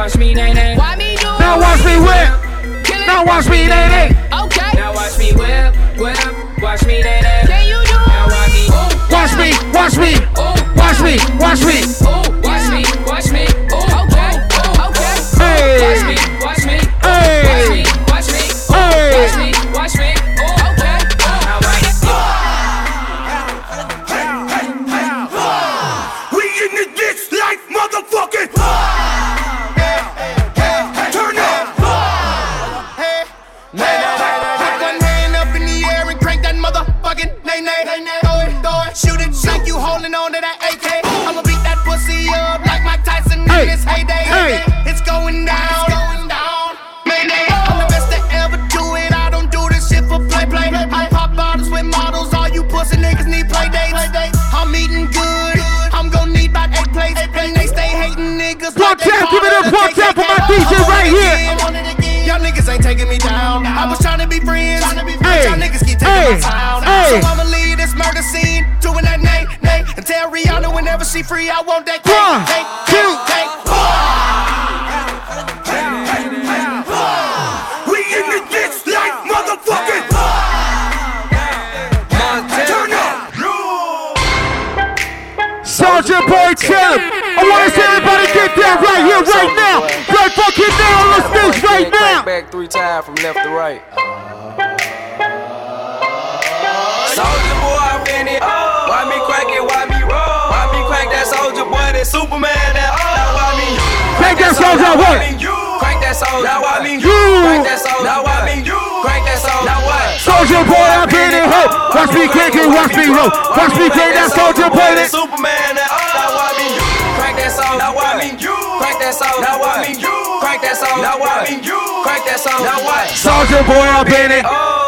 Watch me nay nay. Why me do? Now watch me whip. Now watch me nay nay. Okay. Now watch me whip, whip. Watch me nay nay. Can you do? Now watch me. Watch me, watch me, oh. watch me, watch me. Watch me, niggas. One like they tap, give it up, part of the one tap for my. DJ I want right it here. again, I want it again. Y'all niggas ain't taking me down. I was trying to be friends. Hey, Y'all niggas keep taking hey, my sound. hey. So I'ma leave this murder scene, doing that nay, nay, and tell Rihanna whenever she free, I want that cake, One, cake, two. cake, We in the this life, motherfucking. Turn up. Soulja Boy Chill. I want to see everybody get down right here, right now. Right fucking now on the stage right now. Back three times from left to right. Soulja Boy, I'm in it. Why me crack it? Why me roll? Why me crack that Soulja Boy? That Superman? That now why me? Crank that Soulja Boy. Crank that soldier. Now why me? You. Crank that soldier. Now why me? Crank that soldier. Now what? Soulja Boy, I'm in it, ho. Watch me crank it, watch me roll. Watch me crank that Soulja Boy. That that- Superman? That soldier. Now why me? You crank that soldier. Now why me? Crank that soldier. Now what? Soulja Boy, I'm in oh. it.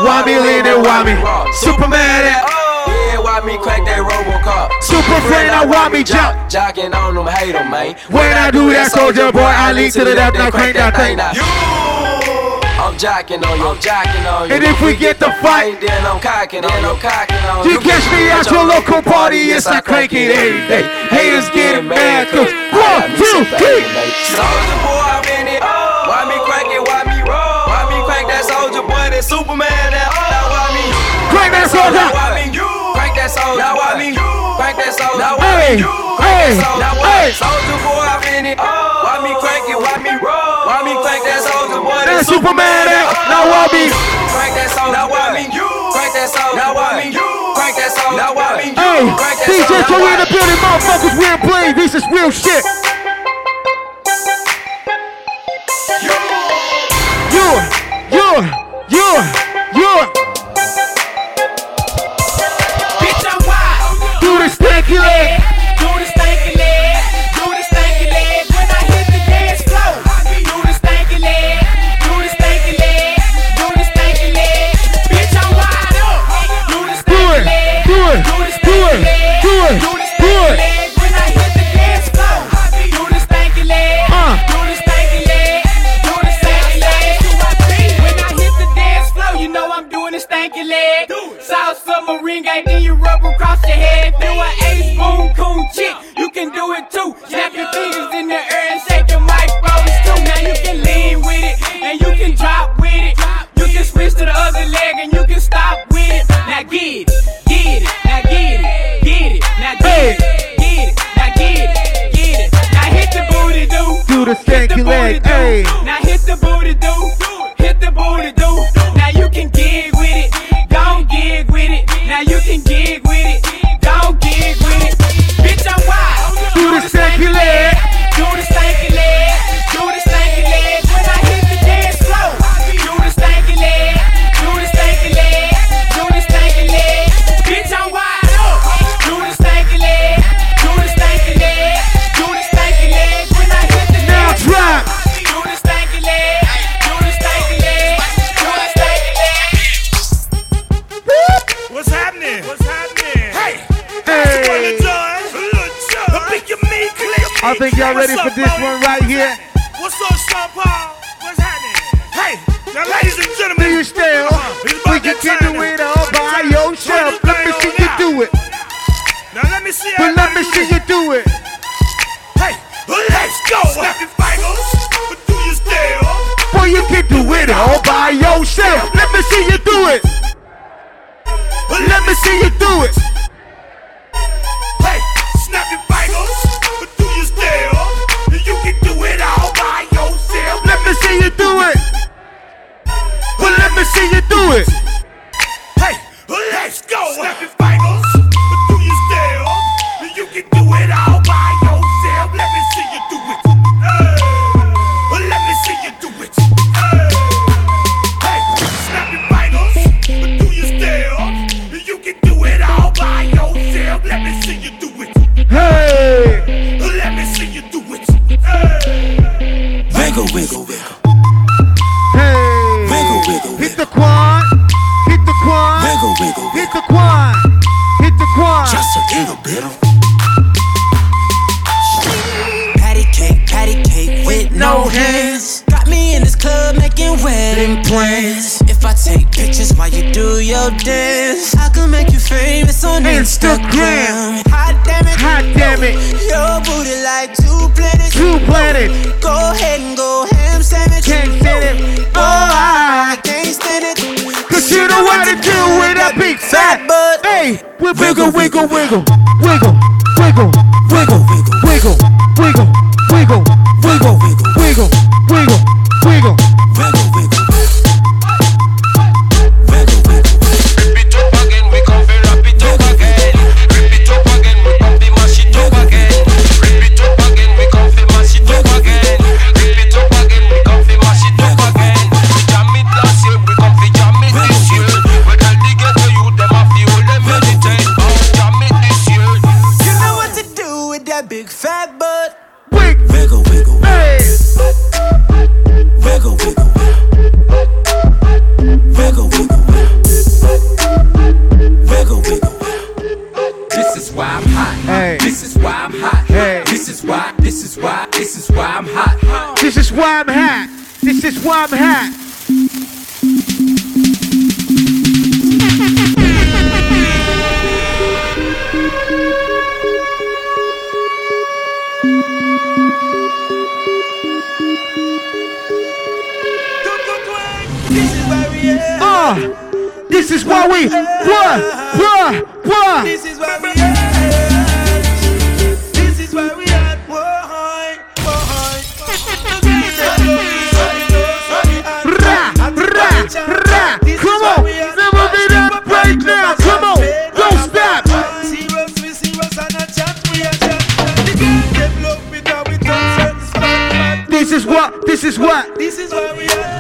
Why me leaning, why me? Superman, that- oh. Yeah, why me crack that Robocop? Super friend, I want me jump. Jocking on them, hate them, man. When I do that, Soulja Boy, I lead to the left, now crank that thing. now. I'm jacking on you, I'm jacking on you. And if we get the fight, then I'm cocking on you, cocking on you. You catch me at your local party, it's I cranking. it every day. Haters getting mad, cause one, two, three. Soulja Boy, I'm in it. Why me crank it, why me roll? Why me crank that Soulja Boy, that Superman, that Now why me? Crank that soldier. Now Why me you? Crank that soldier. Now why me you? Crank that soldier. Now why me you? Crank that soldier. Now why? Soulja Boy, I'm in it. Why me crank it, why me roll? me crank that song, cause boy, that's Superman. Now eh? why me? Crank that song, now why me? You crank that song, now why me? You crank that song, now why me? Hey, DJ Joey in the building, motherfuckers, We're playing. This is real shit. You, you, you, you. Bitch, I'm wild. Do the sticky leg. stank your leg. South submarine gang, then you rub across your head. Do an ace boom coon chick, you can do it too. Snap your fingers in the air and shake your microphones too. Now you can lean with it, and you can drop with it. You can switch to the other leg and you can stop with it. Now get it, get it, now get it, get it, now get it, get it, now hit the booty do, do the stanky leg, hey. booty like two planets. Two planets. Go ahead and go ham sandwich. Can't stand it. Oh, I can't stand it. Cause you know what to do with that big fat butt. Hey, we wiggle, wiggle, wiggle, wiggle, wiggle, wiggle, wiggle, wiggle, wiggle, wiggle, wiggle, wiggle, wiggle. is why I'm hot. This is why I'm hot. Ah, this is why we, what, what, what? This is why we. now. Come on, don't stop. This is what, this is what, this is where we are.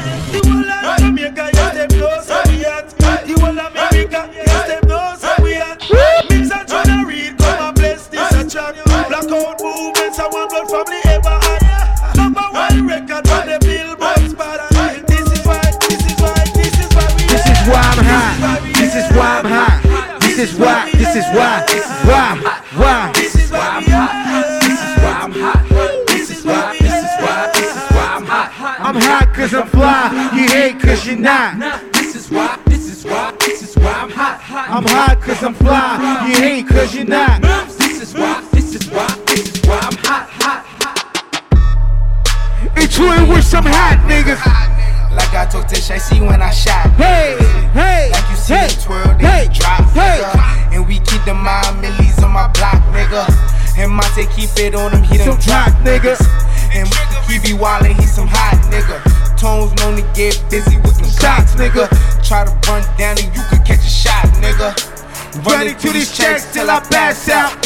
Is why. This is why. This is why. Why? This is why I'm hot. This is why I'm hot. This is why. This is why. This is why I'm hot. I'm hot cause I'm fly. You hate cause you're not. This is why. This is why. This is why I'm hot. I'm hot cause I'm fly. You hate cause you're not. This is why. This is why. This is why I'm hot. Hot. Hot. It's with some hot niggas. Like I told Tish, I see when I shot. Hey, Monte keep it on him, he done Some drop, drop, nigga. And he be wildin', he some hot nigga. Tones known to get busy with them shots, nigga. Try to run down and you could catch a shot, nigga. Running to these checks till I pass out.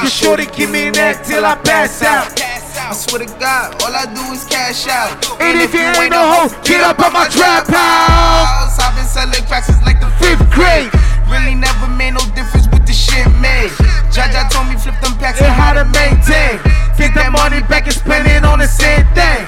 You sure to give me neck till I pass out. I swear to God, all I do is cash out. And if you ain't no hoe, get up on my trap house. I've been selling cracks since like the Fifth grade. Really never made no difference with the shit made. Jaja told me flip them packs And how to maintain. Get that money back and spend it on the same thing.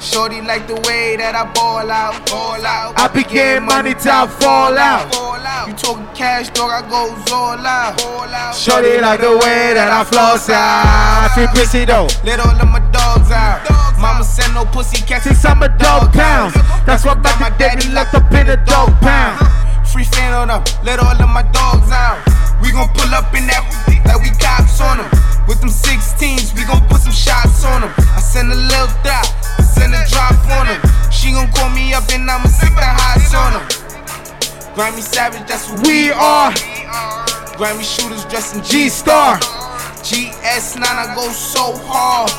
Shorty like the way that I ball out, ball out. I be getting money till I fall out. Fall out. You talking cash, dog? I go all out, all out. Shorty like the way that I floss out. Free pussy though. Let all of my dogs out. Mama send no pussy cats Since I'm a dog pound. That's why back my daddy locked up in a dog pound. Free fan on them, let all of my dogs out. We gon' pull up in that like we cops on them. With them 16s, we gon' put some shots on them. I send a little dot, I send a drop on them. She gon' call me up and I'ma stick the highs on them. Grammy Savage, that's what We are Grammy shooters dressed in G Star. GS9, I go so hard.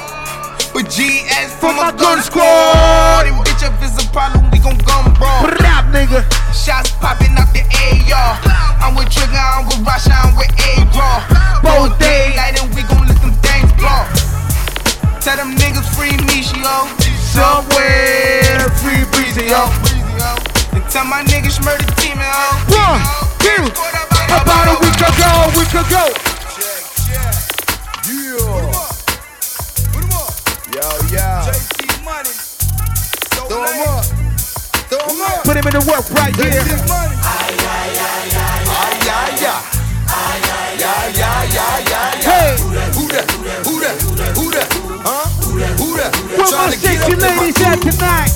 But GS For for my gun squad. And bitch, if it's a problem, we gon' gun brawl. Rap nigga. Shots popping out the AR. I'm with Trigger, I'm with Rasha, I'm with A-Raw. Both days. Night and we gon' let them things blow. Tell them niggas free me, she yo. Somewhere free breezy, yo. And tell my niggas murder team, yo. One, two, about a week ago, week ago. Yo, yo. JT Money. Throw 'em up. Throw 'em up. Put him in the work right This here. is money. Ay, ay, ay, ay, ay, ay, ay. Ay, ay, ay, ay, ay, ay, Hey. ay. Who that? Who that? Who that? Huh? Who that? Where my Tryna get sexy up in my- ladies at tonight?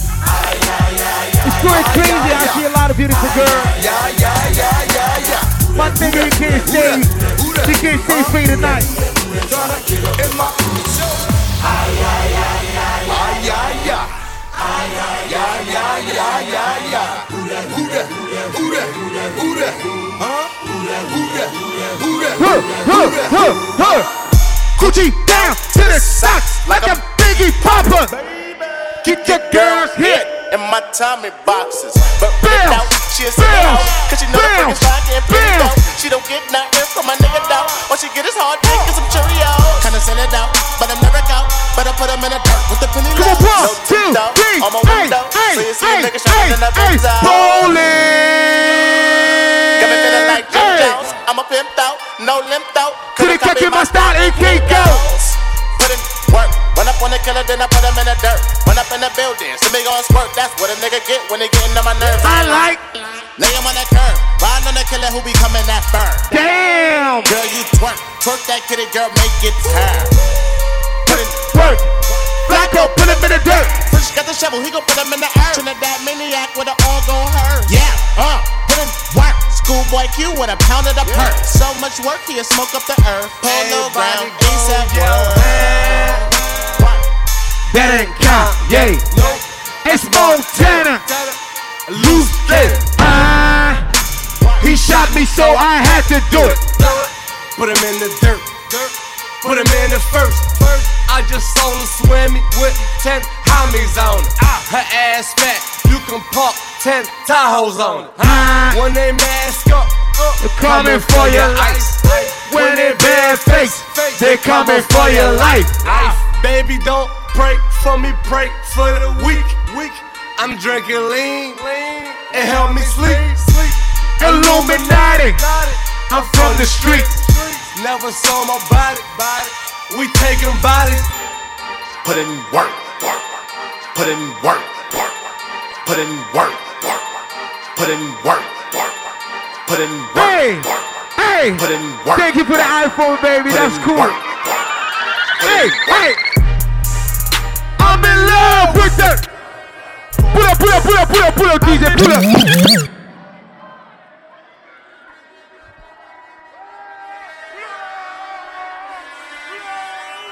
It's going crazy. I see a lot of beautiful girls. Yeah, yeah, yeah, yeah, yeah. My nigga, he can't stay. He can't stay free tonight. Tryna get up in my show. Gucci down to the socks like a Biggie Popper. Get your girls hit. In my Tommy boxes. But Bounce, without, she'll send it out. Cause she know the bounce, freaking slide and it out. She don't get nothing from my nigga dog. All she get is hard dick and some Cheerios. Kinda send it out, but I'm never out. Better put him in a dirt with the penny low. No two, three, on my hey, window. hey, So you see hey, a nigga shining in the hey, out. Bowling. Got me feeling like Jim Hey. Jones. I'm a pimp out, no limped out. Couldn't copy my style, it can't go. Work. Run up on the killer, then I put him in the dirt. Run up in the building, see me gon' squirt. That's what a nigga get when they get into my nerves. I like. Lay him on that curb. Riding on the killer who be coming that firm. Damn. Girl, you twerk. Twerk that kitty, girl, make it turn. Put in Work. Flacco, put him in the dirt. Fresh got the shovel, he gon' put him in the earth. Trinidad maniac with an all gon' hurt. Yeah, uh, put in work. Schoolboy Q with a pound of the perk. So much work, he'll smoke up the earth. Polo ground, ASAP world. That ain't Kanye. It's Montana. Loose it. Ah. He shot me, so I had to do it. Put him in the dirt. Put him in the first. I just saw her swimming with 10 homies on it. Ah. Her ass fat, you can park 10 Tahoes on it. Ah. When they mask up, uh, They're coming for your life. When they bare face, they're coming for your life. Baby, don't pray for me, pray for the weak. Weak. I'm drinking lean, lean. help me sleep. Illuminati. I'm from the street. Never saw my body. We taking bodies. Put in work, work, put in work, work, put in work, work, put in work, work, put in work, Hey, work, hey. put in work. Thank you for the iPhone, baby. Put That's cool. work, Hey, hey. I'm in love with the. Pull up, pull up, pull up, pull up, pull up, DJ, pull up.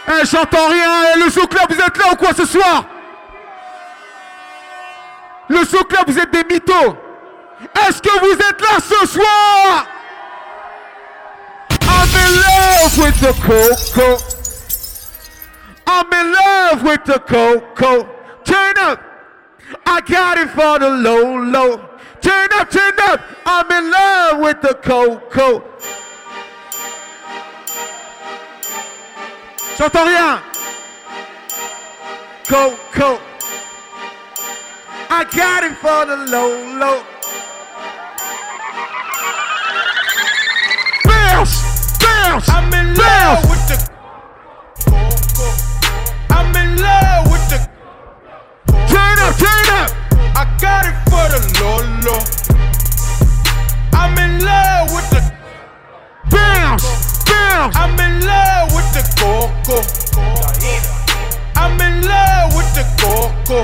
Eh, j'entends rien. Eh, le Soul Club, vous êtes là ou quoi ce soir? Le Soul Club, vous êtes des mythos. Est-ce que vous êtes là ce soir? I'm in love with the cocoa. I'm in love with the cocoa. Turn up. I got it for the low, low. Turn up, turn up. I'm in love with the cocoa. J'entends rien. Coco. I got it for the low, low. Bounce, bounce, I'm in love with the. I'm in love with the. Turn up, turn up. I got it for the Lolo. I'm in love with the. Bounce, bounce. I'm in love with the Coco. I'm in love with the Coco.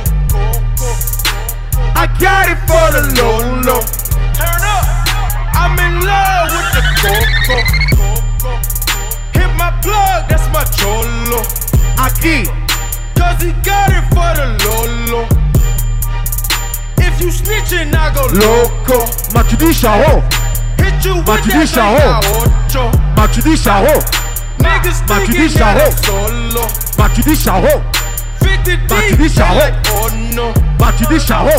I got it for the Lolo. Turn up. I'm in love with the Coco. Hit my plug, that's my cholo. Aquí. Cause he got it for the Lolo. If you snitching, I go Loco. Ma tu dis Charo. Hit you with that Charo. Ma tu dis Charo. Niggas Ma tu thinking that I'm Charo. solo. Ma tu Charo. 50 Ma tu deep, dis they Charo. like, oh no. Ma tu dis Charo.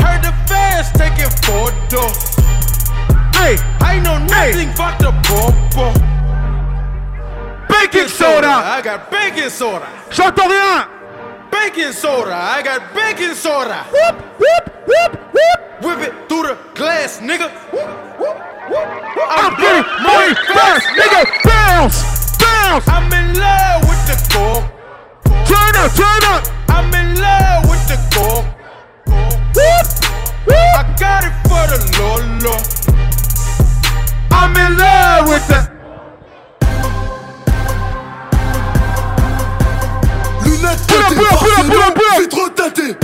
Heard the fans taking photos. Hey, I know nothing but the popo. baking soda. I got baking soda. J'entends rien. Baking soda. I got baking soda. Whoop, whoop, whoop, whoop. Whip it through the glass, nigga. I'm getting money fast, nigga. Bounce, bounce. I'm in love with the coke. Turn up, turn up. I'm in love with the coke. Whoop, whoop. I got it for the Lolo. I'm in love with the. Lunettes Pull up, teintées, pull up, pull up, pull up, pull up. vitres teintées.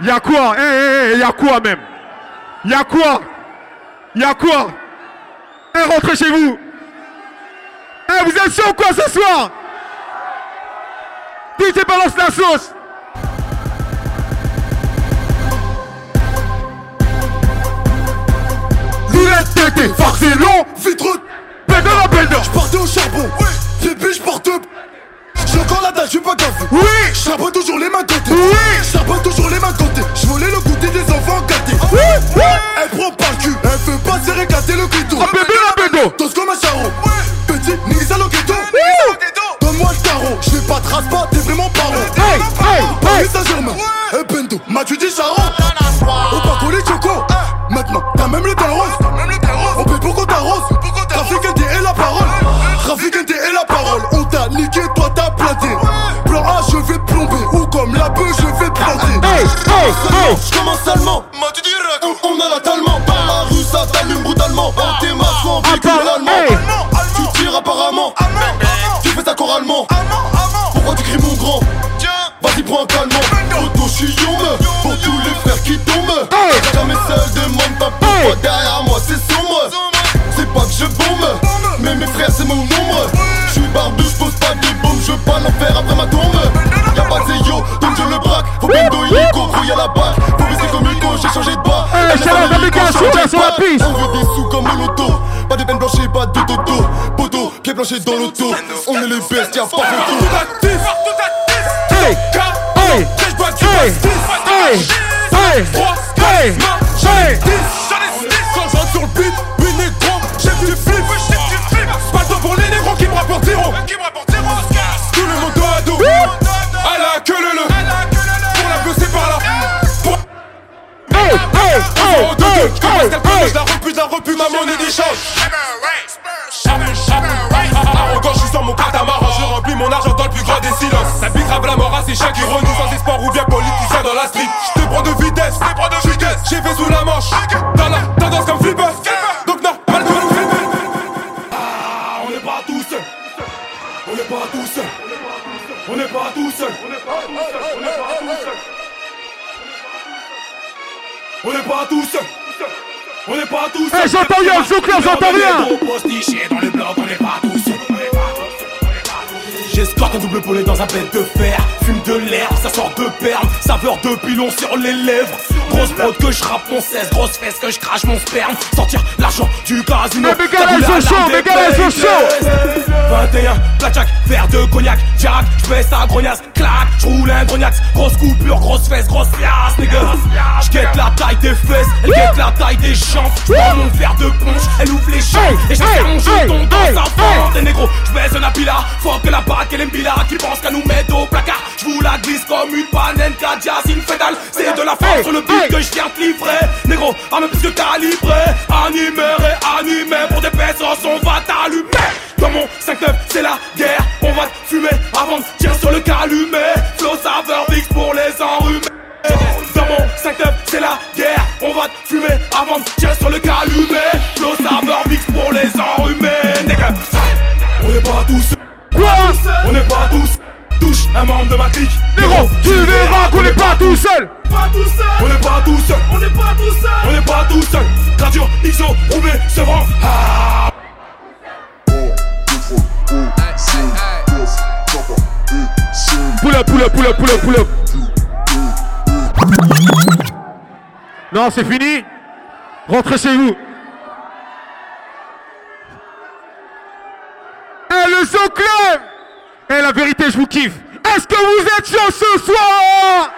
Y'a quoi Eh, eh, eh, y'a quoi même? Y'a quoi? Y'a quoi? Eh, rentrez chez vous. Eh, vous êtes chaud ou quoi ce soir? DJ balance la sauce. Teintées, farce et long Vitres Bendo la bendo J'partais au charbon. Depuis j'porte. J'ai encore la dalle, j'suis pas gavé. Oui J'charbonne toujours les mains côté. Oui J'charbonne toujours les mains côté. J'volais le goûter des enfants gâtés. Oui, oui Elle prend pas On est les bestes, y'a pas photo. Le Joker, j'entends. J'escorte un double polé dans un bête de fer. Fume de l'herbe, ça sort de perles. Saveur de pilon sur les lèvres. Grosse prod que je rappe mon 16 Grosse fesse que je crache mon sperme. Sortir l'argent du casino. Mais mes gars, là, ils sont chauds. 21, blackjack, verre de cognac. Jack, j'baisse à grognasse, clac J'roule un grognax, grosse coupure, grosse fesse, grosse pièce, nigga J'guette la taille des fesses, elle guette la taille des champs J'prends mon verre de plonge, elle ouvre les champs. Et j'insère mon jeton dans sa fente. Et négro, j'baisse un apila Fuck la baraque, elle aime Qui pense qu'à nous mettre au placard. J'vous la glisse comme une Kadia, c'est une fédale C'est de la force sur le beat que j'viens te livrer. Négro, arme plus que calibré Animé, réanimé Pour des pesos, on va t'allumer dans mon 5-9, c'est la guerre. On va te fumer avant de tirer sur le calumet. Flow saveur mix pour les enrhumés. Dans mon 5-9, c'est la guerre. On va te fumer avant de tirer sur le calumet. Flow saveur mix pour les enrhumés. On n'est pas tous. On n'est pas tous. Touche un membre de ma clique. Négro, tu verras qu'on n'est pas tout seul. Pas tout seul. On n'est pas tout seul. On n'est pas tout seul. On n'est pas tout seul. Gradure, XO, Roubaix, Sevran. Ah. Pull up, pull up, pull up, pull up, pull up. Non, c'est fini. Rentrez chez vous. Eh, le Zoo Club Eh, la vérité, je vous kiffe. Est-ce que vous êtes chaud ce soir?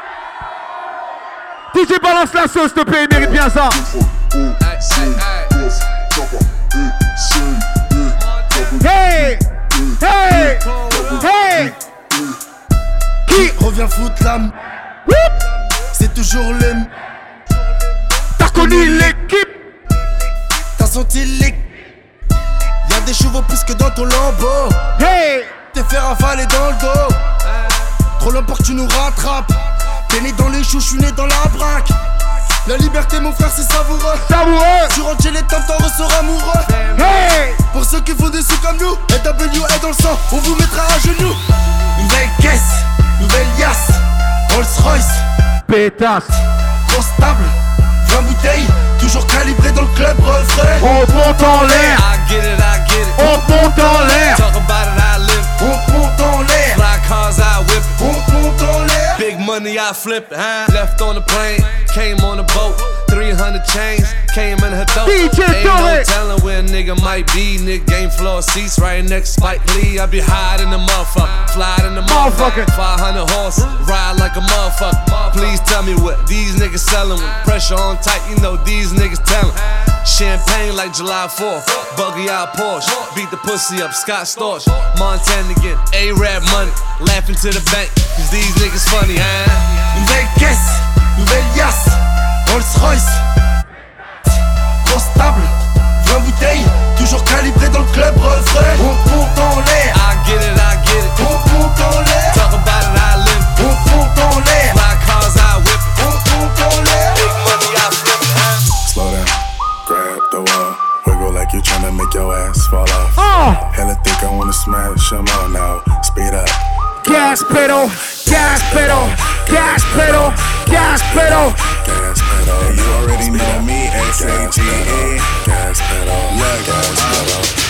DJ balance la sauce, s'il te plaît, il mérite bien ça. Hey! Hey! Hey! Qui? Revient foutre l'âme. C'est toujours les m- T'as connu l'équipe? T'as senti les Y'a des chevaux plus que dans ton lambeau. Hey T'es fait ravaler dans le dos. Trop long pour que tu nous rattrapes. T'es né dans les choux, je suis né dans la braque. La liberté mon frère c'est savoureux. Savoureux. Tu rentres chez les temps t'en ressors amoureux. Hey. Pour ceux qui font des sous comme nous NW est dans le sang, on vous mettra à genoux. Nouvelle caisse, nouvelle yasse Rolls Royce Pétasse. Grosse table, 20 bouteilles. Toujours calibré dans le club refrain. On te monte en l'air. I get it, I get it. On te monte en l'air Talk about it, I live. On te monte en l'air Fly cars, I whip. On te monte en Big money, I flip. Huh? Left on the plane, came on the boat. 300 chains, came in her throat. DJ Ain't no Torre. telling where a nigga might be. Nigga game floor seats right next Spike Lee. I be high in the motherfucker, fly in the motherfucker. 500 horse, ride like a motherfucker. Please tell me what these niggas selling. With pressure on tight, you know these niggas telling. Champagne like July 4th, buggy out Porsche, beat the pussy up, Scott Storch, Montana again, A-Rap money, laughing to the bank, cause these niggas funny, huh? Rolls Royce Gas pedal, gas pedal, gas pedal, gas pedal. Gas pedal. You already know me, S-A-G-E. Gas pedal, yeah, gas pedal.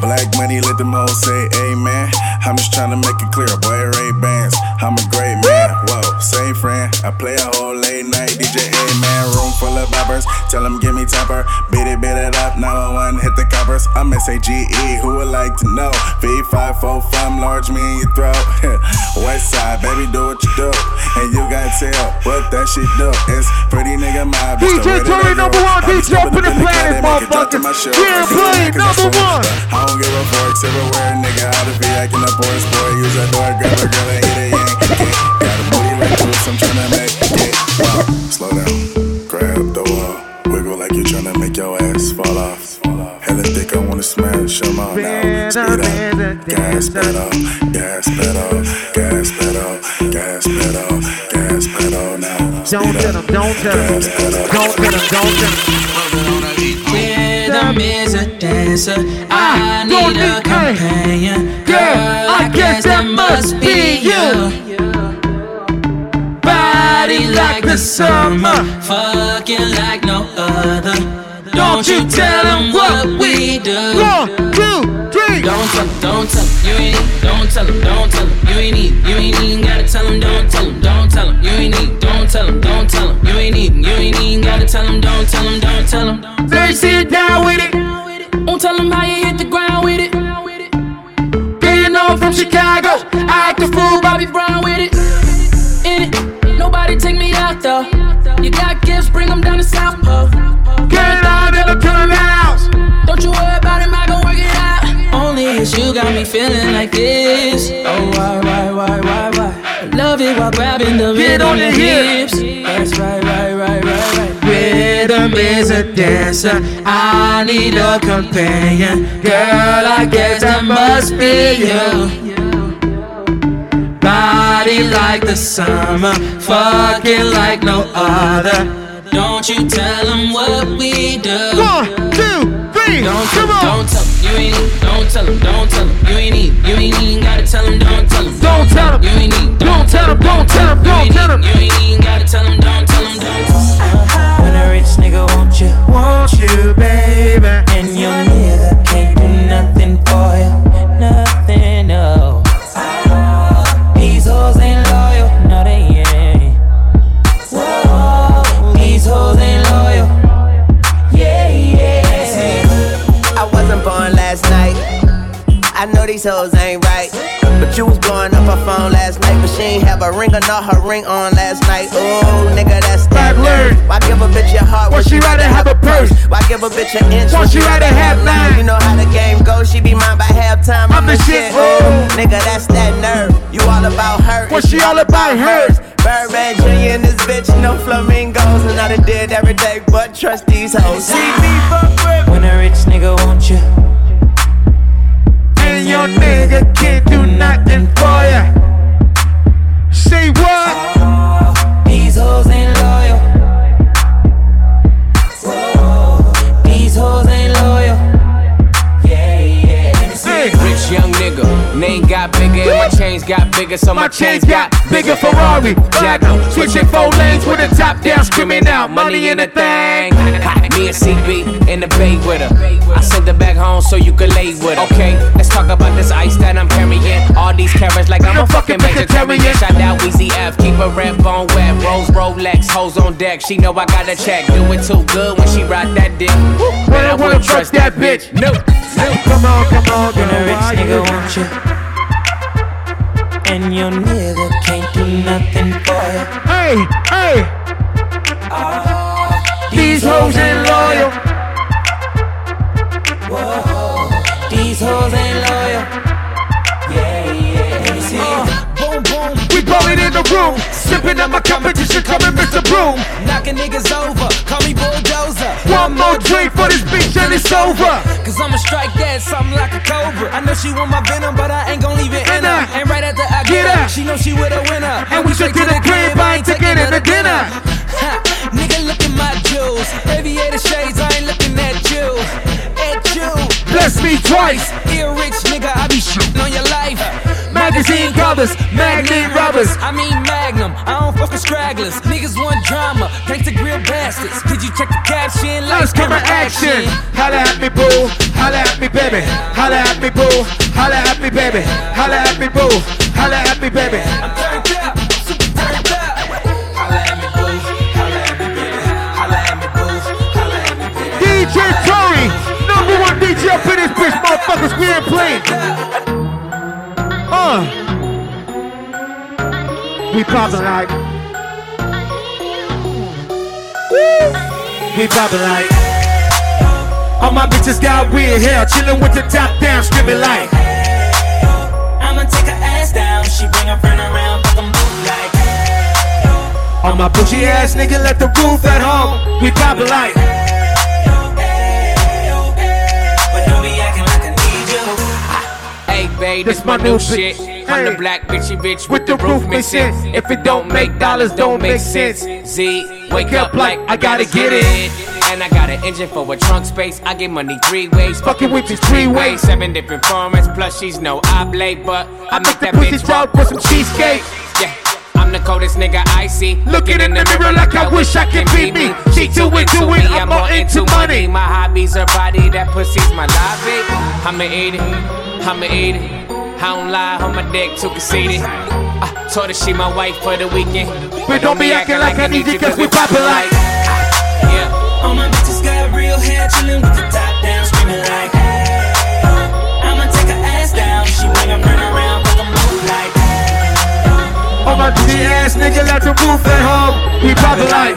Black money, let them hoes say amen. I'm just tryna make it clear, boy, Ray Bans. I'm a great man, whoa, same friend. I play a whole late night DJ, man. Room full of boppers, tell them give me temper. Beat it, beat it up, now one hit the coppers. I'm S-A-G-E, who would like to know? V545, large me in your throat. West side, baby, do what you do. And you gotta tell what that shit do. It's pretty nigga it's DJ Tory number one, DJ up in the up in the planet, cut and make it drop to motherfucker. Yeah, play number one. I don't give a forks everywhere, nigga. Out of here, acting up boys, boy. Use that door, grab a girl and hit a yank. Got a booty like this, I'm tryna make it. Wow. Slow down, grab the wall, wiggle like Hella thick, I wanna smash them out now. Speed up, gas pedal, gas pedal, gas pedal, gas pedal, gas pedal now. Don't get up, don't get up, don't get up, don't get up. Rhythm is a dancer. I, need a companion. Girl, I, I guess that must be you. Body like the summer, fucking like no other. Don't you tell them what we do. One, two, three. Don't tell them, don't tell them, you ain't need, don't tell them, don't tell them, you ain't need, you ain't even gotta tell them, don't tell them, don't tell them, you ain't need, don't tell them, don't tell them, you ain't even, you ain't even gotta tell them, don't tell them, don't tell them. They sit down with it. Don't tell them how you hit the ground with it. Getting on from Chicago. I act a fool, Bobby Brown with it. In it, nobody take me out though. You got gifts, bring them down to South Pole. Get got me feeling like this. Oh, why, why, why, why, why? Love it while grabbing the Get rhythm on the hips. That's right, right, right, right, right. Rhythm is a dancer. I need a companion. Girl, I guess that must be you. Body like the summer, fucking like no other. Don't you tell them what we do. One, two, three. Don't tell Come them, on. don't tell them, you ain't need, don't tell them, don't tell them, you ain't need, you ain't even gotta tell them, don't tell them. Don't tell him. You ain't need, Don't tell him, don't tell him, don't tell him. You ain't even gotta tell them, don't tell them, don't tell them. When a rich nigga want you, Want you, baby. and your these hoes ain't right. But you was blowing up her phone last night. But she ain't have a ring or not her ring on last night. Ooh, nigga, that's that word. Why give a bitch your heart When she rather have a purse? Why give a bitch an inch When she rather have nine? You know how the game goes. She be mine by halftime. I'm the shit. Ooh, nigga, that's that nerve. You all about her. What she all about hers. Birdman Jr. and this bitch, no flamingos. And I done did every day, but trust these hoes. See me fuck with When a rich nigga want you, And your nigga can't do nothing for ya. Say what? these hoes ain't loyal. Whoa, these hoes ain't loyal. Yeah, yeah. Let me see. Hey. Rich young nigga, name got bigger and my chains got bigger, so my, My chains got bigger Ferrari. Platinum. Switching four lanes with a top down, screaming out money in the thing. Ha, Me and CB in the bay with her. I sent her back home so you could lay with her. Okay, let's talk about this ice that I'm carrying. All these carrots like I'm a fucking vegetarian. Shout out Weezy F, keep a red bone wet. Rose Rolex, hoes on deck. She know I got a check. Do it too good when she ride that dick. When I wanna trust that bitch. No, Come on, come on, When a girl. rich why nigga you- want you, and your nigga can't do nothing for you. Hey, hey. These hoes ain't loyal. Whoa, these hoes ain't loyal. The room. Sipping on my competition, coming Mr. Broom. Knocking niggas over, call me bulldozer. One more drink for this bitch and it's over. Cause I'ma strike that something like a cobra. I know she want my venom, but I ain't gon' leave it in her. And right after I Get her, she know she with a winner. And we straight to the crib, I ain't taking her to dinner. Ha, nigga, look at my jewels. Aviator shades, I ain't looking at you. At you. Bless me twice. Ear rich nigga, I be shitting on your life. Magazine covers, magnet rubbers. I mean Magnum, I don't fuck with stragglers. Niggas want drama, thanks to grill bastards. Did you check the caption? Lights, camera, action. Holla at me, boo. Holla at me, baby. Holla at me, boo. Holla at me, baby. Holla at me, boo. Holla at me, baby. I'm turned up, super turned up. Holla at me, boo. Holla at me, baby. Holla at me, boo. Holla at me, baby. DJ Tory, number one DJ up in this bitch, motherfuckers. We ain't playing. We poppin' like. Woo. We poppin' like. All my bitches got weird hair, chillin' with the top down, screaming like. I'ma take her ass down. She bring her friend around, fuck 'em both like. All my bougie ass nigga let the roof at home. We poppin' like. Hey, this my new shit. I'm the black bitchy bitch with the roof missing. If it don't make dollars, don't make sense. Z, wake up like I gotta get it. And I got an engine for a trunk space. I get money three ways. Fucking with these three ways. Seven different formats. Plus, she's no oblate, but I make that bitch drop with some cheesecake. Yeah. I'm the coldest nigga I see. Looking in the mirror like I wish I could be me. She too into it, I'm more into money. My hobbies are body, that pussy's my lobby. I'ma eat it, I'ma eat it. I don't lie on my dick, too conceited. I uh, told her she my wife for the weekend. But don't be acting like I need you, cause we poppin' like. Yeah. All my bitches got real hair, chillin' with the top down, screaming like. Uh, I'ma take her ass down, she bring her friend around, fuck 'em up like. All my G ass nigga let the roof at home. We poppin' like.